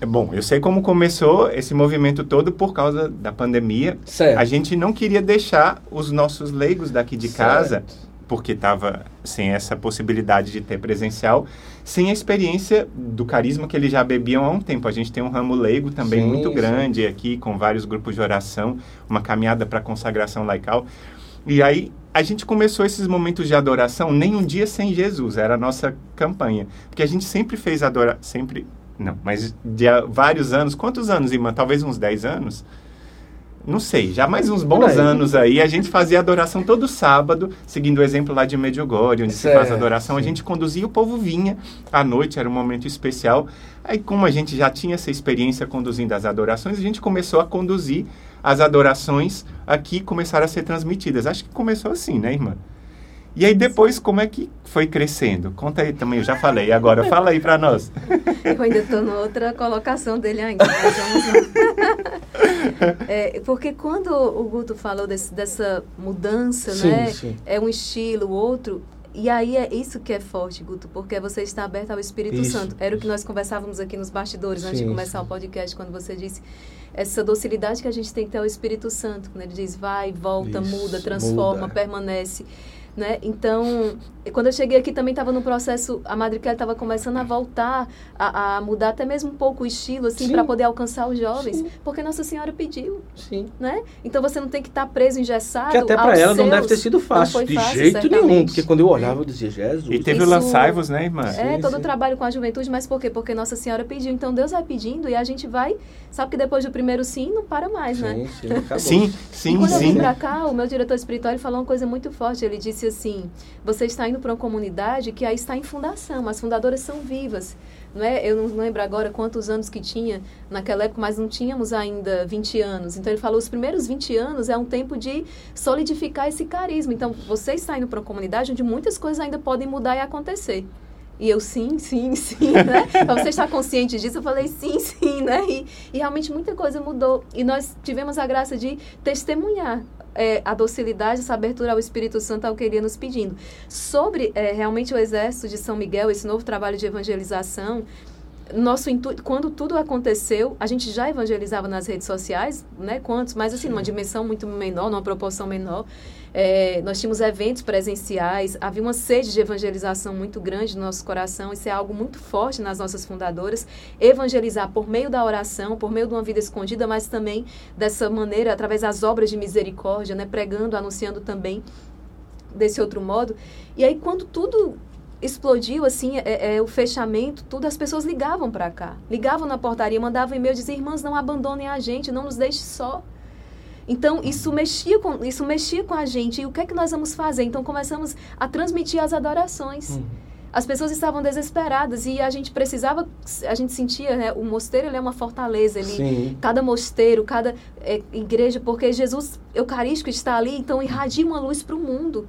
É Bom, eu sei como começou esse movimento todo por causa da pandemia. Certo. A gente não queria deixar os nossos leigos daqui de casa, porque estava sem essa possibilidade de ter presencial, sem a experiência do carisma que eles já bebiam há um tempo. A gente tem um ramo leigo também Sim, muito sim. grande aqui, com vários grupos de oração, uma caminhada para consagração laical. E aí a gente começou esses momentos de adoração nem um dia sem Jesus, era a nossa campanha. Porque a gente sempre fez adoração, sempre, não, mas de vários anos, quantos anos, irmã? Talvez uns 10 anos? Não sei, já mais uns bons aí. anos aí, a gente fazia adoração todo sábado, seguindo o exemplo lá de Medjugorje, onde se faz Certo, adoração, a gente conduzia, o povo vinha à noite, era um momento especial. Aí, como a gente já tinha essa experiência conduzindo as adorações, a gente começou a conduzir as adorações aqui, começaram a ser transmitidas. Acho que começou assim, né, irmã? E aí depois, como é que foi crescendo? Conta aí também, eu já falei, agora fala aí para nós. Eu ainda estou na outra colocação dele ainda. mas vamos lá. É, porque quando o Guto falou desse- dessa mudança, Sim, né? sim. É um estilo, outro. E aí é isso que é forte, Guto, porque você está aberto ao Espírito Isso, Santo. Era o que nós conversávamos aqui nos bastidores antes de Sim, começar sim. o podcast, quando você disse essa docilidade que a gente tem que ter ao Espírito Santo, quando ele diz vai, volta, Isso, muda, transforma, muda. permanece. Né? Então, quando eu cheguei aqui também estava no processo, a Madre Kelly estava começando a voltar, a, a mudar até mesmo um pouco o estilo, assim, Sim. para poder alcançar os jovens, Sim. porque Nossa Senhora pediu, Sim. né? Então você não tem que estar preso, engessado Que até para ela não seus. deve ter sido fácil, de fácil, jeito nenhum. certamente. Porque quando eu olhava, eu dizia, Jesus. E teve Isso- o lançaivos, né, irmã? É, Sim, todo sim. o trabalho com a juventude, mas por quê? Porque Nossa Senhora pediu. Então Deus vai pedindo e a gente vai. Sabe que depois do primeiro sim, não para mais, né? Sim, sim. Sim, E sim, quando eu vim sim. pra cá, o meu diretor espiritual falou uma coisa muito forte. Ele disse assim: você está indo para uma comunidade que aí está em fundação, as fundadoras são vivas. Não é? Eu não lembro agora quantos anos que tinha naquela época, mas não tínhamos ainda 20 anos. Então ele falou: os primeiros 20 anos é um tempo de solidificar esse carisma. Então você está indo para uma comunidade onde muitas coisas ainda podem mudar e acontecer. E eu, sim, sim, sim, né? Você estar consciente disso, eu falei sim, sim, né? E, e realmente muita coisa mudou. E nós tivemos a graça de testemunhar é, a docilidade, essa abertura ao Espírito Santo ao que ele ia nos pedindo. Sobre é, realmente o Exército de São Miguel, esse novo trabalho de evangelização, nosso intuito, quando tudo aconteceu, a gente já evangelizava nas redes sociais, né? Quantos? Mas assim, numa dimensão muito menor, numa proporção menor. É, nós tínhamos eventos presenciais, havia uma sede de evangelização muito grande no nosso coração. Isso é algo muito forte nas nossas fundadoras. Evangelizar por meio da oração, por meio de uma vida escondida, mas também dessa maneira, através das obras de misericórdia, né? Pregando, anunciando também desse outro modo. E aí, quando tudo explodiu, assim, é, é, o fechamento, tudo, as pessoas ligavam para cá. Ligavam na portaria, mandavam e-mail, diziam, irmãs, não abandonem a gente, não nos deixe só. Então, isso mexia, com, isso mexia com a gente. E o que é que nós vamos fazer? Então, começamos a transmitir as adorações. Uhum. As pessoas estavam desesperadas e a gente precisava, a gente sentia, né? O mosteiro é uma fortaleza, Sim. cada mosteiro, cada é, igreja, porque Jesus Eucarístico está ali, então irradia uma luz para o mundo.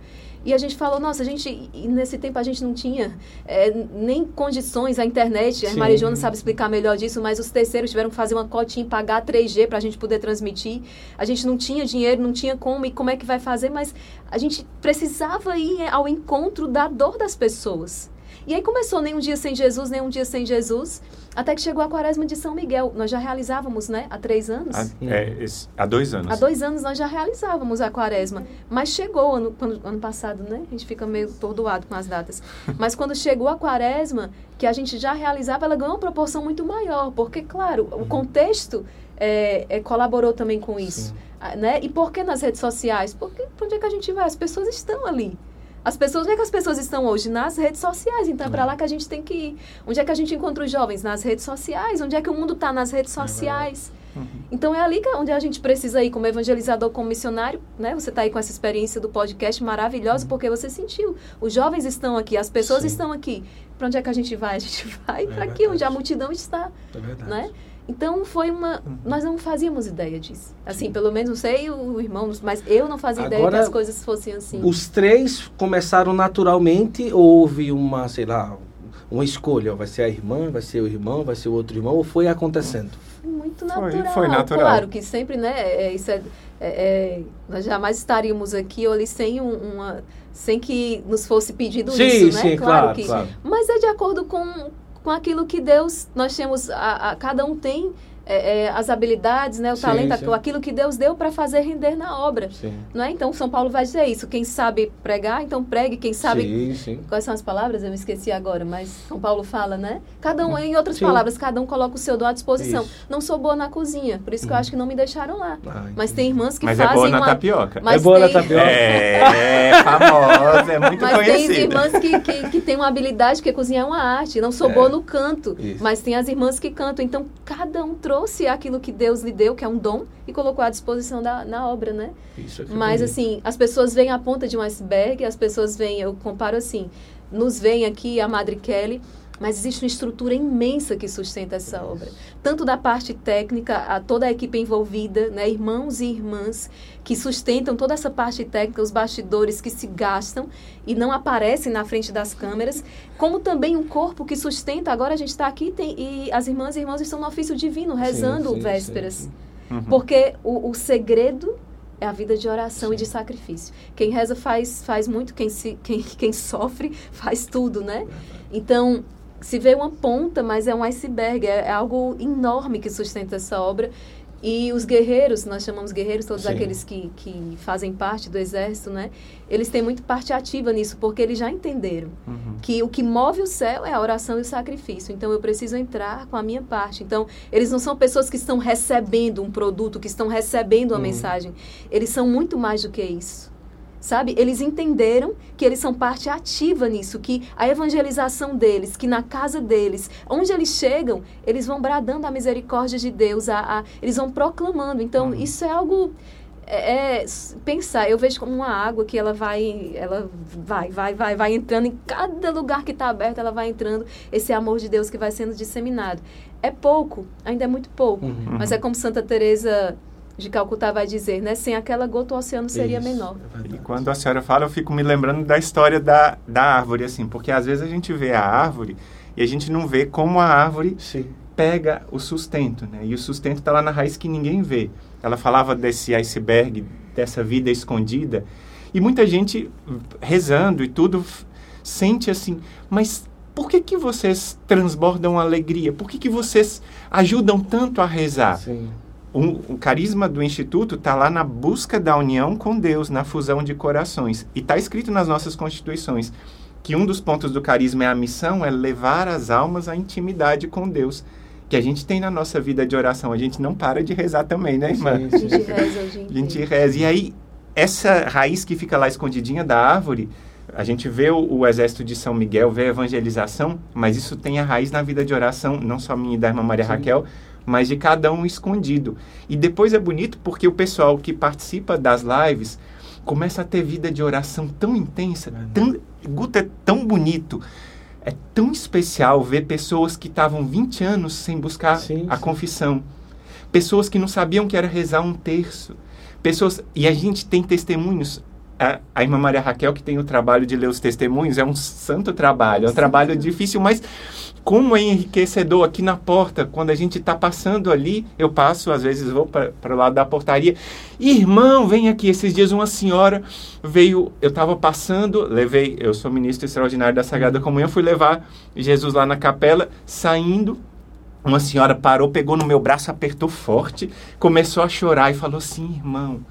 E a gente falou, nossa, a gente, e nesse tempo a gente não tinha é, nem condições, a internet, a Sim. Maria Joana sabe explicar melhor disso, mas os terceiros tiveram que fazer uma cotinha e pagar 3G para a gente poder transmitir. A gente não tinha dinheiro, não tinha como, e como é que vai fazer, mas a gente precisava ir ao encontro da dor das pessoas. E aí começou nem um dia sem Jesus, nem um dia sem Jesus, até que chegou a quaresma de São Miguel. Nós já realizávamos, né, há três anos. Há, é, há dois anos. Há dois anos nós já realizávamos a quaresma, mas chegou ano, quando- ano passado, né? A gente fica meio tordoado com as datas. Mas quando chegou a quaresma, que a gente já realizava, ela ganhou uma proporção muito maior, porque, claro, o contexto é, é, colaborou também com isso. Sim. Né? E por que nas redes sociais? Porque para onde é que a gente vai? As pessoas estão ali. As pessoas, onde é que as pessoas estão hoje? Nas redes sociais. Então é para lá que a gente tem que ir. Onde é que a gente encontra os jovens? Nas redes sociais. Onde é que o mundo está? Nas redes sociais. Então é ali que, onde a gente precisa ir como evangelizador, como missionário, né? Você está aí com essa experiência do podcast maravilhosa porque você sentiu. Os jovens estão aqui, as pessoas Sim. estão aqui. Para onde é que a gente vai? A gente vai É para aqui, onde a multidão está, É verdade. né? Então foi uma, nós não fazíamos ideia disso. Assim, pelo menos não sei o irmão, mas eu não fazia ideia que Agora, as coisas fossem assim. Os três começaram naturalmente ou houve uma, sei lá, uma escolha? Vai ser a irmã, vai ser o irmão, vai ser o outro irmão? Ou foi acontecendo? Muito Foi- natural. foi natural. Claro que sempre, né? é- isso é, é- é- nós jamais estaríamos aqui ali sem um- uma, sem que nos fosse pedido Sim, isso, né? sim, claro, claro. Mas é de acordo com com aquilo que Deus, nós temos, a, a cada um tem é, é, as habilidades, né, o sim, talento, sim. aquilo que Deus deu para fazer render na obra. Sim. Não é? Então, São Paulo vai dizer isso. Quem sabe pregar, então pregue. Quem sabe... Quais são as palavras? Eu me esqueci agora, mas São Paulo fala, né? Cada um, em outras palavras, cada um coloca o seu dom à disposição. Isso. Não sou boa na cozinha, por isso que eu uhum. acho que não me deixaram lá. Ah, mas tem irmãs que mas fazem é boa na uma... tapioca. Mas é boa tem... na tapioca. É, é famosa, é muito mas conhecida. Mas tem irmãs que, que, que têm uma habilidade, porque cozinhar é uma arte. Não sou é. boa no canto, isso. mas tem as irmãs que cantam. Então, cada um trouxe aquilo que Deus lhe deu, que é um dom, e colocou à disposição da, na obra, né? Isso é Mas, bonito. assim, as pessoas veem a ponta de um iceberg, as pessoas veem, eu comparo assim, nos vem aqui a Madre Kelly, mas existe uma estrutura imensa que sustenta essa obra. Tanto da parte técnica, a toda a equipe envolvida, né, irmãos e irmãs que sustentam toda essa parte técnica, os bastidores que se gastam e não aparecem na frente das câmeras, como também um corpo que sustenta. Agora a gente está aqui tem, e as irmãs e irmãos estão no ofício divino, rezando sim, sim, vésperas. Sim, uhum. Porque o, o segredo é a vida de oração Sim. e de sacrifício. Quem reza faz, faz muito, quem, se, quem, quem sofre faz tudo, né? Então, se vê uma ponta, mas é um iceberg, é, é, algo enorme que sustenta essa obra. E os guerreiros, nós chamamos guerreiros todos Sim. aqueles que, que fazem parte do exército, né? Eles têm muito parte ativa nisso, porque eles já entenderam uhum. que o que move o céu é a oração e o sacrifício. Então eu preciso entrar com a minha parte. Então, eles não são pessoas que estão recebendo um produto, que estão recebendo uma uhum. mensagem. Eles são muito mais do que isso sabe? Eles entenderam que eles são parte ativa nisso, que a evangelização deles, que na casa deles, onde eles chegam, eles vão bradando a misericórdia de Deus, a, a eles vão proclamando. Então, uhum. isso é algo é, é, pensar, eu vejo como uma água que ela vai, ela vai, vai, vai, vai entrando em cada lugar que está aberto, ela vai entrando esse amor de Deus que vai sendo disseminado. É pouco, ainda é muito pouco, uhum. mas é como Santa Teresa de Calcutá vai dizer, né? Sem aquela gota o oceano seria Isso, menor. É e quando a senhora fala, eu fico me lembrando da história da, da árvore, assim, porque às vezes a gente vê a árvore e a gente não vê como a árvore Sim. pega o sustento, né? E o sustento está lá na raiz que ninguém vê. Ela falava desse iceberg, dessa vida escondida, e muita gente rezando e tudo sente assim, mas por que, que vocês transbordam alegria? Por que, que vocês ajudam tanto a rezar? Sim um, o carisma do Instituto está lá na busca da união com Deus, na fusão de corações. E está escrito nas nossas constituições que um dos pontos do carisma é a missão, é levar as almas à intimidade com Deus. Que a gente tem na nossa vida de oração. A gente não para de rezar também, né, irmã? Sim, sim. A gente reza, a gente, a gente reza. E aí, essa raiz que fica lá escondidinha da árvore, a gente vê o, o, exército de São Miguel, vê a evangelização, mas isso tem a raiz na vida de oração, não só minha e da irmã Maria Sim. Raquel, mas de cada um escondido. E depois é bonito porque o pessoal que participa das lives começa a ter vida de oração tão intensa, tão, Guto é tão bonito, é tão especial ver pessoas que estavam 20 anos sem buscar sim, a sim. confissão, pessoas que não sabiam que era rezar um terço, pessoas e a gente tem testemunhos a, a, irmã Maria Raquel, que tem o trabalho de ler os testemunhos, é um santo trabalho, é um trabalho difícil, mas como é enriquecedor aqui na porta, quando a gente está passando ali, eu passo, às vezes vou para o lado da portaria, irmão, vem aqui. Esses dias uma senhora veio, eu estava passando, levei, eu sou ministro extraordinário da Sagrada Comunhão, fui levar Jesus lá na capela, saindo, uma senhora parou, pegou no meu braço, apertou forte, começou a chorar e falou assim, irmão,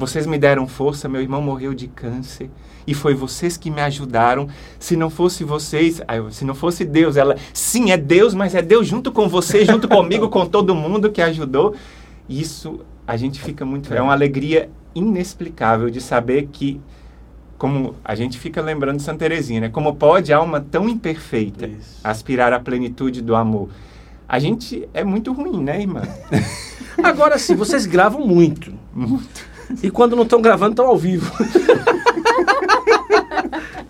vocês me deram força, meu irmão morreu de câncer e foi vocês que me ajudaram. Se não fosse vocês, se não fosse Deus, ela, sim, é Deus, mas é Deus junto com você, junto comigo, com todo mundo que ajudou. Isso a gente fica muito, é uma alegria inexplicável de saber que como a gente fica lembrando de Santa Teresinha, né? Como pode alma tão imperfeita Isso. aspirar à plenitude do amor? A gente é muito ruim, né, irmã? Agora sim, vocês gravam muito. Muito. E quando não estão gravando, estão ao vivo.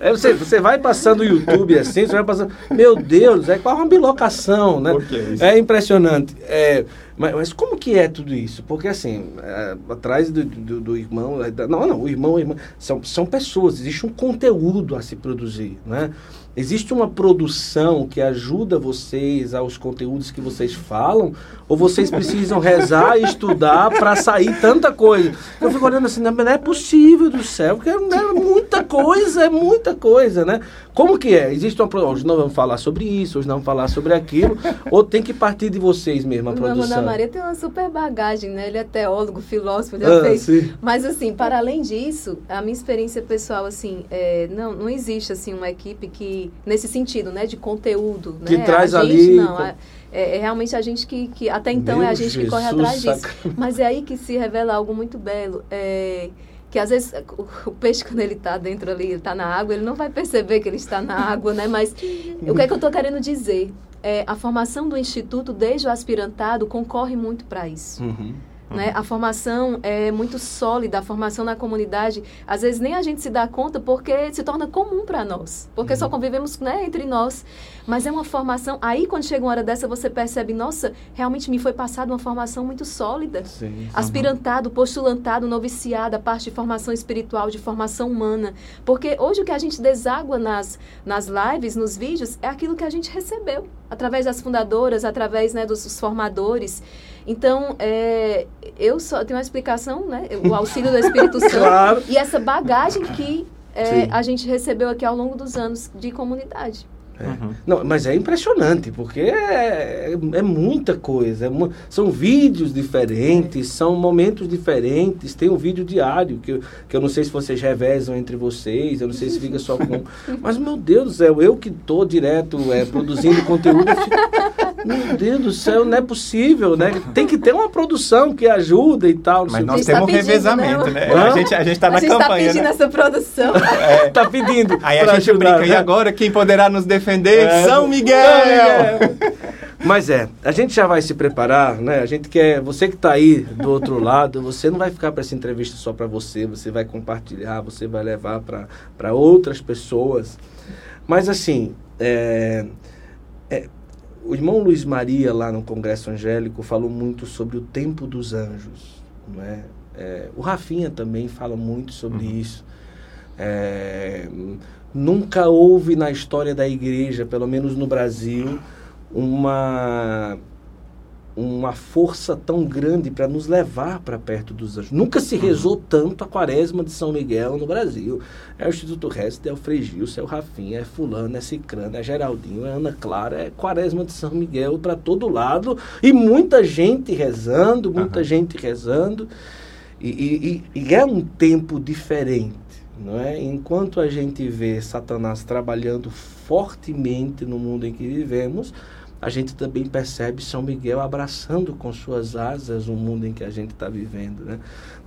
É, você, você vai passando o YouTube assim, você vai passando. Meu Deus, é quase uma bilocação, né? É, é impressionante. É, mas, mas, como que é tudo isso? Porque assim, é, atrás do, do, do, irmão. É, não, não, o irmão, a irmã. São, são pessoas, existe um conteúdo a se produzir, né? Existe uma produção que ajuda vocês aos conteúdos que vocês falam? Ou vocês precisam rezar e estudar para sair tanta coisa? Eu fico olhando assim, não é possível do céu, porque é muita coisa, é muita coisa, né? Como que é? Existe uma hoje não vamos falar sobre isso, hoje não vamos falar sobre aquilo, ou tem que partir de vocês mesmo a o produção? O Ana Maria tem uma super bagagem, né? Ele é teólogo, filósofo, já Ah, fez. sim. Mas assim, para além disso, a minha experiência pessoal, assim, é, não, não existe assim uma equipe que nesse sentido, né, de conteúdo, Que né? traz a gente, ali não, com- é, é realmente a gente que, que até então Meu é a gente que corre Jesus, atrás disso. Mas é aí que se revela algo muito belo. É, que às vezes o, o peixe, quando ele está dentro ali, ele está na água, ele não vai perceber que ele está na água, né? Mas o que é que eu estou querendo dizer? É, a formação do Instituto, desde o aspirantado, concorre muito para isso. Uhum. Né? A formação é muito sólida, a formação na comunidade, às vezes nem a gente se dá conta porque se torna comum para nós, porque só convivemos né, entre nós. Mas é uma formação, aí quando chega uma hora dessa você percebe, nossa, realmente me foi passada uma formação muito sólida. Sim. Aspirantado, postulantado, noviciado, a parte de formação espiritual, de formação humana. Porque hoje o que a gente deságua nas, nas lives, nos vídeos, é aquilo que a gente recebeu. Através das fundadoras, através né, dos formadores. Então, é, eu só tenho uma explicação, né? O auxílio do Espírito Santo. Claro. E essa bagagem que é, a gente recebeu aqui ao longo dos anos de comunidade. Uhum. Não, mas é impressionante, porque é, é muita coisa. é mu- são vídeos diferentes, são momentos diferentes. Tem um vídeo diário, que eu, que eu não sei se vocês revezam entre vocês, eu não sei se fica só com. Mas, meu Deus do céu, eu que estou direto é, produzindo conteúdo, meu Deus do céu, não é possível, né? Tem que ter uma produção que ajuda e tal. Mas nós quê. tá temos um revezamento, né? né? Hã? A gente, a gente tá a na gente está campanha, pedindo né? essa produção. Tá pedindo. Aí a gente ajudar, brinca, e né? agora quem poderá nos defender? É, São Miguel! Mas é, a gente já vai se preparar, né? A gente quer, você que está aí do outro lado, você não vai ficar para essa entrevista só para você, você vai compartilhar, você vai levar para outras pessoas. Mas assim, é, é, o irmão Luiz Maria lá no Congresso Angélico falou muito sobre o tempo dos anjos, não é? É, o Rafinha também fala muito sobre Uhum. isso. É, nunca houve na história da igreja, pelo menos no Brasil, uma uma força tão grande para nos levar para perto dos anjos. Nunca se rezou tanto a quaresma de São Miguel no Brasil. É o Instituto Resta, é o Fregilson, é o Rafinha, é Fulano, é Cicrano, é Geraldinho, é Ana Clara, é quaresma de São Miguel para todo lado. E muita gente rezando, muita Aham. gente rezando. E, e- e- e é um tempo diferente, não é? Enquanto a gente vê Satanás trabalhando fortemente no mundo em que vivemos, a gente também percebe São Miguel abraçando com suas asas o mundo em que a gente está vivendo, né?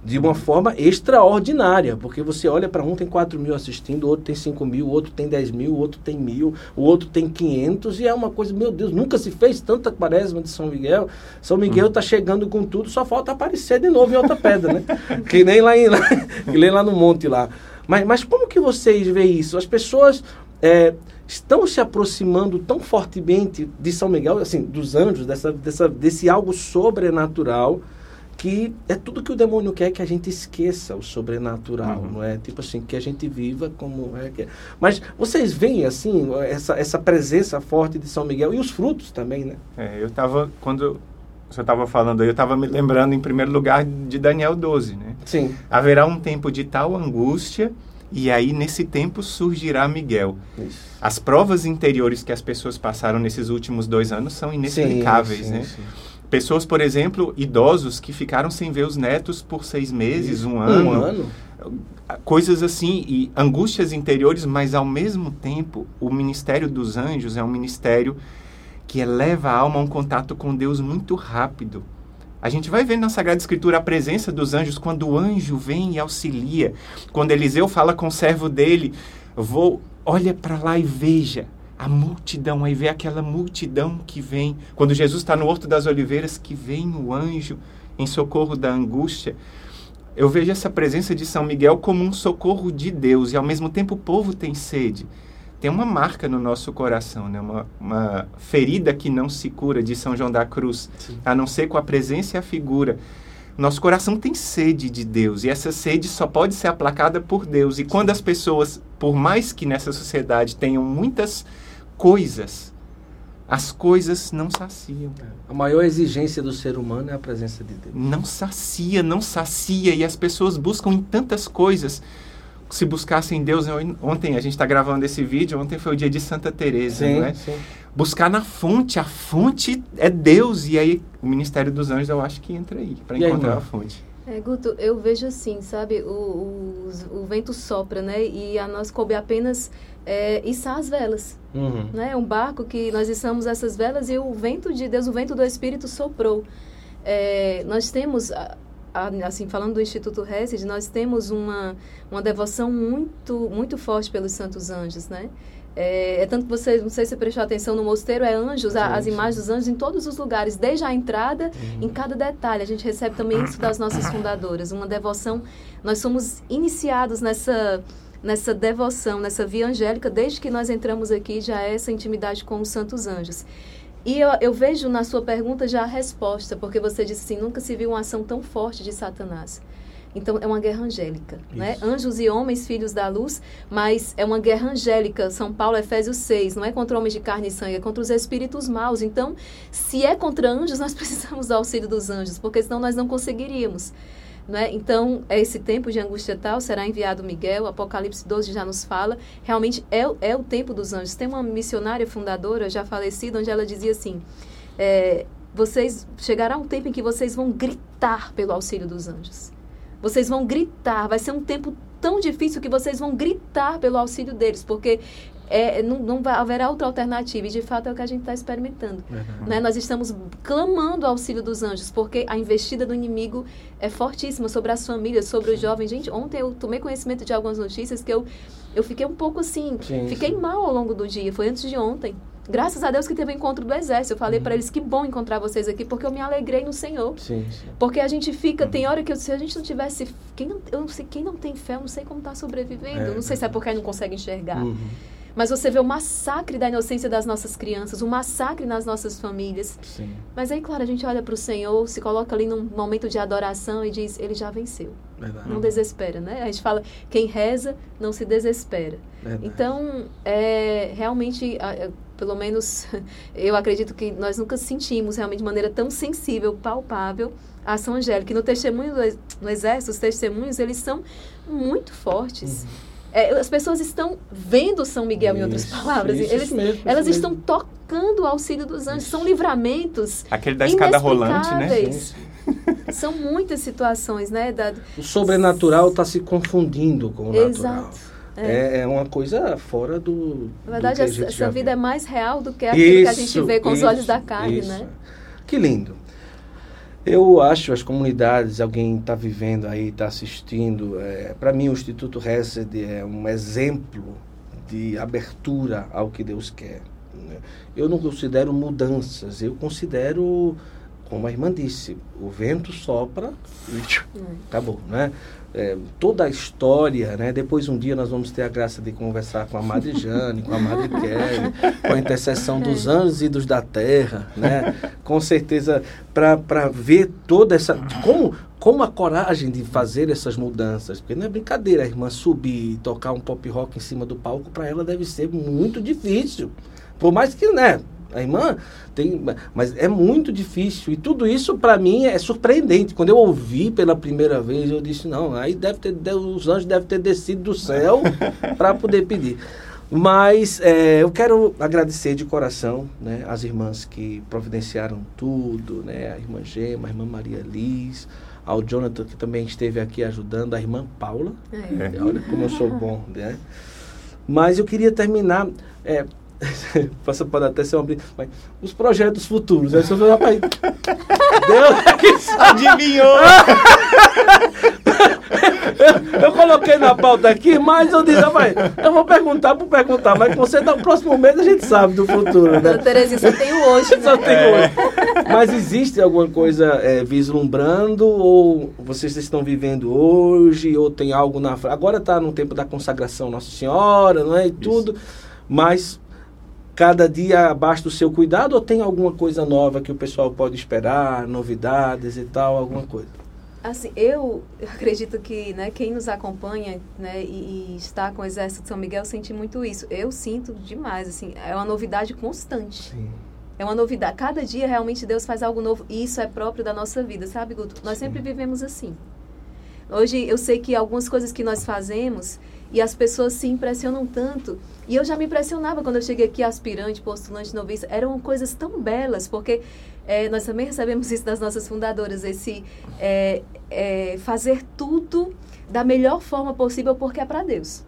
De uma forma extraordinária, porque você olha para um tem 4 mil assistindo, o outro tem 5 mil, o outro tem 10 mil, o outro tem mil, o outro tem 500, e é uma coisa, meu Deus, nunca se fez tanta quaresma de São Miguel. São Miguel está chegando com tudo, só falta aparecer de novo em outra pedra, né? que nem lá, em, lá, que nem lá no monte lá. Mas, mas como que vocês veem isso? As pessoas é, estão se aproximando tão fortemente de São Miguel, assim, dos anjos, dessa, dessa, desse algo sobrenatural, que é tudo que o demônio quer que a gente esqueça o sobrenatural, Uhum. não é? Tipo assim, que a gente viva como é que é. Mas vocês veem, assim, essa, essa presença forte de São Miguel e os frutos também, né? É, eu estava, quando você estava falando aí, eu estava me lembrando, em primeiro lugar, de Daniel 12, né? Sim. Haverá um tempo de tal angústia, e aí nesse tempo surgirá Miguel. Isso. As provas interiores que as pessoas passaram nesses últimos dois anos são inexplicáveis, Sim, sim, né? sim. Pessoas, por exemplo, idosos que ficaram sem ver os netos por seis meses, um ano. Um ano? Coisas assim, e angústias interiores, mas ao mesmo tempo, o ministério dos anjos é um ministério que eleva a alma a um contato com Deus muito rápido. A gente vai ver na Sagrada Escritura a presença dos anjos quando o anjo vem e auxilia. Quando Eliseu fala com o servo dele, vou, olha para lá e veja a multidão, aí vê aquela multidão que vem. Quando Jesus está no Horto das Oliveiras, que vem o anjo em socorro da angústia. Eu vejo essa presença de São Miguel como um socorro de Deus e ao mesmo tempo o povo tem sede. Tem uma marca no nosso coração, né? uma, uma ferida que não se cura de São João da Cruz, Sim. a não ser com a presença e a figura. Nosso coração tem sede de Deus e essa sede só pode ser aplacada por Deus. E quando as pessoas, por mais que nessa sociedade tenham muitas coisas, as coisas não saciam. A maior exigência do ser humano é a presença de Deus. não sacia, não sacia, e as pessoas buscam em tantas coisas. Se buscasse em Deus, ontem a gente está gravando esse vídeo, ontem foi o dia de Santa Teresa, Sim, não é? sim. Buscar na fonte, a fonte é Deus e aí o Ministério dos Anjos eu acho que entra aí para aí, encontrar irmã? a fonte. É, Guto, eu vejo assim, sabe, o, o, o vento sopra, né, e a nós coube apenas é, içar as velas, Uhum. né, é um barco que nós içamos essas velas e o vento de Deus, o vento do Espírito soprou. É, nós temos, a- assim, falando do Instituto Hesed, nós temos uma, uma devoção muito, muito forte pelos santos anjos, né, é, é tanto que você, não sei se você prestou atenção no mosteiro, é anjos, a- as imagens dos anjos em todos os lugares, desde a entrada Uhum. em cada detalhe. A gente recebe também isso das nossas fundadoras, uma devoção. Nós somos iniciados nessa nessa devoção, nessa via angélica, desde que nós entramos aqui, já é essa intimidade com os santos anjos. E eu, eu vejo na sua pergunta já a resposta, porque você disse assim, nunca se viu uma ação tão forte de Satanás. Então, é uma guerra angélica, né? Isso. Anjos e homens, filhos da luz, mas é uma guerra angélica. São Paulo, Efésios 6, não é contra homens de carne e sangue, é contra os espíritos maus. Então, se é contra anjos, nós precisamos do auxílio dos anjos, porque senão nós não conseguiríamos. Não é? Então, é esse tempo de angústia tal, será enviado Miguel, Apocalipse 12 já nos fala, realmente é, é o tempo dos anjos. Tem uma missionária fundadora, já falecida, onde ela dizia assim, é, vocês chegará um tempo em que vocês vão gritar pelo auxílio dos anjos. Vocês vão gritar, vai ser um tempo tão difícil que vocês vão gritar pelo auxílio deles, porque é, não, não vai, haverá outra alternativa, e de fato é o que a gente está experimentando. Verdade. Né? Nós estamos clamando o auxílio dos anjos, porque a investida do inimigo é fortíssima sobre as famílias, sobre os jovens. Gente, ontem eu tomei conhecimento de algumas notícias que eu, eu fiquei um pouco assim, Sim, fiquei mal ao longo do dia, foi antes de ontem. Graças a Deus que teve o encontro do exército. Eu falei Uhum. para eles que bom encontrar vocês aqui, porque eu me alegrei no Senhor. Sim, sim. Porque a gente fica, tem hora que eu, se a gente não tivesse, quem não, eu não sei, quem não tem fé, eu não sei como está sobrevivendo. É, não sei se é porque não consegue enxergar. Uhum. Mas você vê o massacre da inocência das nossas crianças, o massacre nas nossas famílias. Sim. Mas aí, claro, a gente olha para o Senhor, se coloca ali num momento de adoração e diz, ele já venceu. Verdade. Não desespera, né? A gente fala, quem reza não se desespera. Verdade. Então, é, realmente, é, pelo menos eu acredito que nós nunca sentimos realmente de maneira tão sensível, palpável, a ação angélica. E no testemunho do no exército, os testemunhos, eles são muito fortes. É, as pessoas estão vendo São Miguel, em outras Isso, palavras. isso Eles, mesmo, isso elas mesmo. estão tocando o auxílio dos anjos. São livramentos Aquele da escada rolante, né? São muitas situações, né? Da, O sobrenatural está se confundindo com o natural. Exato. É, é uma coisa fora do. Na verdade, do que a essa, gente essa já vida é mais real do que aquilo que a gente Isso, vê com os isso, olhos da carne, isso. né? Que lindo. Eu acho as comunidades, alguém está vivendo aí, está assistindo. É, Para mim, o Instituto Hesed é um exemplo de abertura ao que Deus quer. né? Eu não considero mudanças, eu considero, como a irmã disse, o vento sopra e acabou, né? É, toda a história, né? Depois um dia nós vamos ter a graça de conversar com a Madre Jane, com a Madre Kelly, com a intercessão dos anjos e dos da terra, né? Com certeza para ver toda essa como como a coragem de fazer essas mudanças, porque não é brincadeira a irmã subir e tocar um pop rock em cima do palco, para ela deve ser muito difícil. Por mais que, né, a irmã tem, mas é muito difícil e tudo isso para mim é surpreendente. Quando eu ouvi pela primeira vez, eu disse não, aí deve ter os anjos devem ter descido do céu para poder pedir. Mas é, eu quero agradecer de coração né, as irmãs que providenciaram tudo, né, a irmã Gema, a irmã Maria Liz, ao Jonathan que também esteve aqui ajudando, a irmã Paula. É. Olha como eu sou bom, né? Mas eu queria terminar. É, Passa- pode até ser uma mas os projetos futuros. Aí você fala, rapaz, Deus é que. Adivinhou! Eu coloquei na pauta aqui, mas eu disse, rapaz, eu vou perguntar por perguntar, mas você no próximo mês a gente sabe do futuro, né? Terezinha, só tem o hoje, Só né? tem hoje. Mas existe alguma coisa é, vislumbrando ou vocês estão vivendo hoje ou tem algo na frente? Agora está no tempo da consagração Nossa Senhora, não é? E tudo. Mas cada dia abaixo do seu cuidado ou tem alguma coisa nova que o pessoal pode esperar, novidades e tal, alguma coisa? Assim, eu acredito que né, quem nos acompanha né, e, e está com o Exército de São Miguel sente muito isso. Eu sinto demais, assim, é uma novidade constante. Sim. É uma novidade. Cada dia realmente Deus faz algo novo e isso é próprio da nossa vida, sabe, Guto? Nós sempre vivemos assim. Hoje eu sei que algumas coisas que nós fazemos e as pessoas se impressionam tanto. E eu já me impressionava quando eu cheguei aqui, aspirante, postulante, noviça. Eram coisas tão belas, porque é, nós também recebemos isso das nossas fundadoras, esse é, é, fazer tudo da melhor forma possível, porque é para Deus.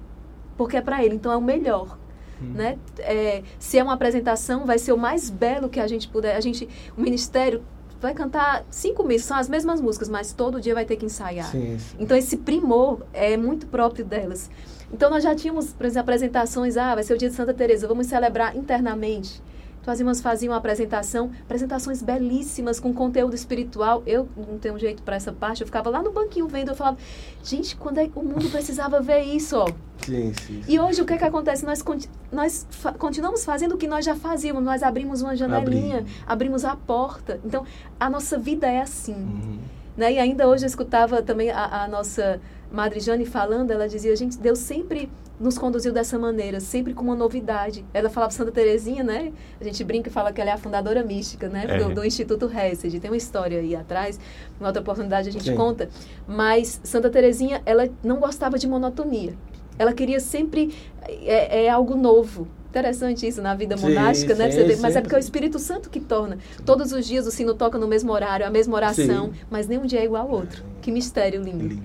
Porque é para Ele, então é o melhor. Hum. Né? É, se é uma apresentação, vai ser o mais belo que a gente puder. A gente, o ministério vai cantar cinco meses, são as mesmas músicas, mas todo dia vai ter que ensaiar. Sim, sim. Então esse primor é muito próprio delas. Então nós já tínhamos, por exemplo, apresentações, ah, vai ser o dia de Santa Teresa, vamos celebrar internamente. Então as irmãs faziam uma apresentação, apresentações belíssimas com conteúdo espiritual. Eu não tenho jeito para essa parte, eu ficava lá no banquinho vendo, eu falava, gente, quando é que o mundo precisava ver isso, ó? Sim, sim, sim. E hoje o que é que acontece? Nós, nós fa continuamos fazendo o que nós já fazíamos, nós abrimos uma janelinha, Abri. abrimos a porta. Então, a nossa vida é assim. Uhum. Né? E ainda hoje eu escutava também a, a nossa Madre Jane falando, ela dizia, gente, Deus sempre nos conduziu dessa maneira, sempre com uma novidade. Ela falava Santa Terezinha, né? A gente brinca e fala que ela é a fundadora mística, né? É. Do, do, Instituto Hesed. Tem uma história aí atrás, em outra oportunidade a gente Sim. conta. Mas Santa Terezinha, ela não gostava de monotonia. Ela queria sempre é, é algo novo. Interessante isso na vida monástica, sim, né? Sim, mas é porque é o Espírito Santo que torna. Todos os dias o sino toca no mesmo horário, a mesma oração, mas nenhum dia é igual ao outro. Que mistério lindo. lindo.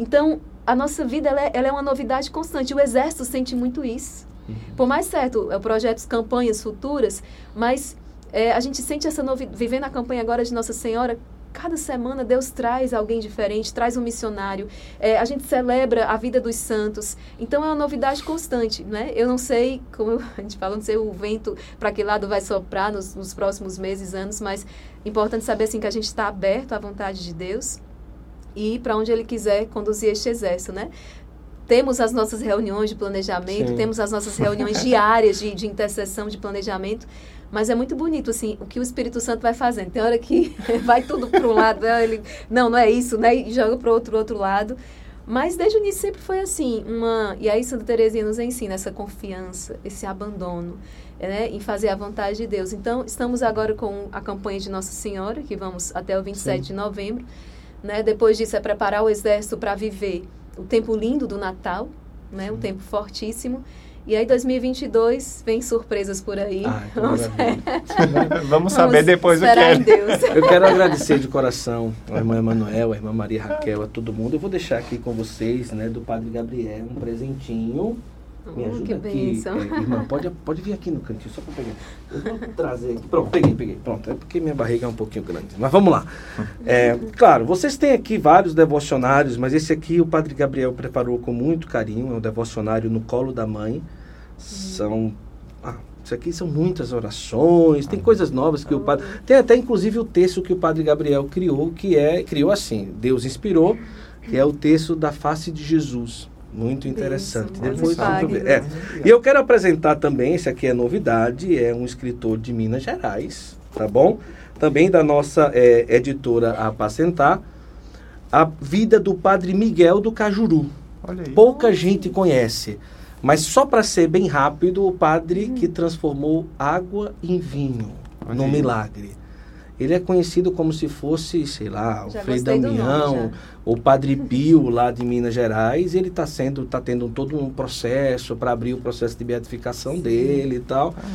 Então, a nossa vida ela é, ela é uma novidade constante. O Exército sente muito isso. Uhum. Por mais certo, é projetos, campanhas futuras, mas é, a gente sente essa novidade. Vivendo a campanha agora de Nossa Senhora, cada semana Deus traz alguém diferente, traz um missionário. É, a gente celebra a vida dos santos. Então é uma novidade constante, né? Eu não sei, como a gente fala, não sei o vento para que lado vai soprar nos, nos próximos meses, anos, mas é importante saber assim que a gente está aberto à vontade de Deus e para onde ele quiser conduzir este exército, né? Temos as nossas reuniões de planejamento, Sim. temos as nossas reuniões diárias de, de intercessão, de planejamento, mas é muito bonito, assim, o que o Espírito Santo vai fazendo. Tem hora que vai tudo para um lado, né? ele, não, não é isso, né? E joga para o outro, outro lado. Mas desde o início sempre foi assim, uma... E aí Santa Teresinha nos ensina essa confiança, esse abandono, né? Em fazer a vontade de Deus. Então, estamos agora com a campanha de Nossa Senhora, que vamos até o 27 Sim. de novembro. Né? Depois disso é preparar o exército para viver o tempo lindo do Natal, né? um tempo fortíssimo. E aí 2022 vem surpresas por aí. Ah, vamos, vamos saber depois o que é. Eu quero agradecer de coração a irmã Emanuel, a irmã Maria Raquel, a todo mundo. Eu vou deixar aqui com vocês, né, do Padre Gabriel, um presentinho me ajuda que aqui. É, irmã, pode, pode vir aqui no cantinho, só para pegar. Eu vou trazer aqui. Pronto, peguei, peguei. Pronto, é porque minha barriga é um pouquinho grande. Mas vamos lá. É, claro, vocês têm aqui vários devocionários, mas esse aqui o Padre Gabriel preparou com muito carinho. É um devocionário no colo da mãe. São. Ah, isso aqui são muitas orações, tem coisas novas que o padre. Tem até inclusive o texto que o Padre Gabriel criou, que é. Criou assim, Deus inspirou, que é o texto da face de Jesus. Muito interessante. Isso, Depois ver. É. E eu quero apresentar também, esse aqui é novidade, é um escritor de Minas Gerais, tá bom? Também da nossa é, editora Apacentar, a vida do padre Miguel do Cajuru. Pouca gente conhece. Mas só para ser bem rápido, o padre hum. que transformou água em vinho no milagre. Ele é conhecido como se fosse, sei lá, o Frei Damião, o Padre Pio lá de Minas Gerais. Ele está sendo, está tendo todo um processo para abrir o processo de beatificação Sim. dele e tal. Ah,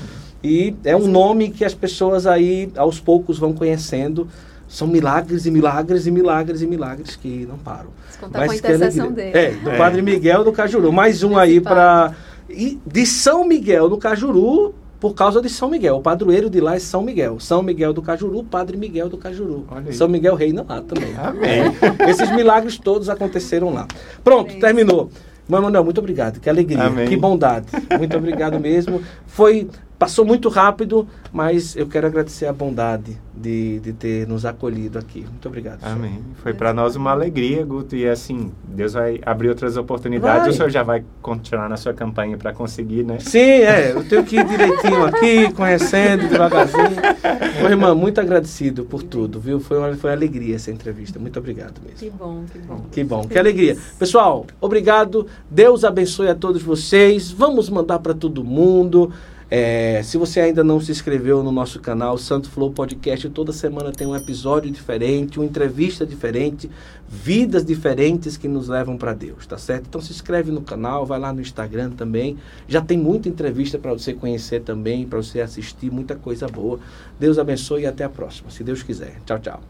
e é um nome que as pessoas aí aos poucos vão conhecendo. São milagres e milagres e milagres e milagres que não param. Contar com a intercessão dele. É, do é. Padre Miguel do Cajuru. Mais um aí para. E de São Miguel do Cajuru por causa de São Miguel. O padroeiro de lá é São Miguel. São Miguel do Cajuru, Padre Miguel do Cajuru. São Miguel reina lá também. Amém. Esses milagres todos aconteceram lá. Pronto, Amém. terminou. Manuel, muito obrigado. Que alegria, Amém. que bondade. Muito obrigado mesmo. Foi Passou muito rápido, mas eu quero agradecer a bondade de, de ter nos acolhido aqui. Muito obrigado. Amém. Senhor. Foi para nós uma alegria, Guto. E assim, Deus vai abrir outras oportunidades. Vai. O senhor já vai continuar na sua campanha para conseguir, né? Sim, é. Eu tenho que ir direitinho aqui, conhecendo devagarzinho. Ô, irmã, muito agradecido por tudo, viu? Foi uma, foi uma alegria essa entrevista. Muito obrigado mesmo. Que bom, que bom. Que bom, que alegria. Pessoal, obrigado. Deus abençoe a todos vocês. Vamos mandar para todo mundo. É, se você ainda não se inscreveu no nosso canal Santo Flow Podcast, toda semana tem um episódio diferente, uma entrevista diferente, vidas diferentes que nos levam para Deus, tá certo? Então se inscreve no canal, vai lá no Instagram também. Já tem muita entrevista para você conhecer também, para você assistir, muita coisa boa. Deus abençoe e até a próxima, se Deus quiser. Tchau, tchau.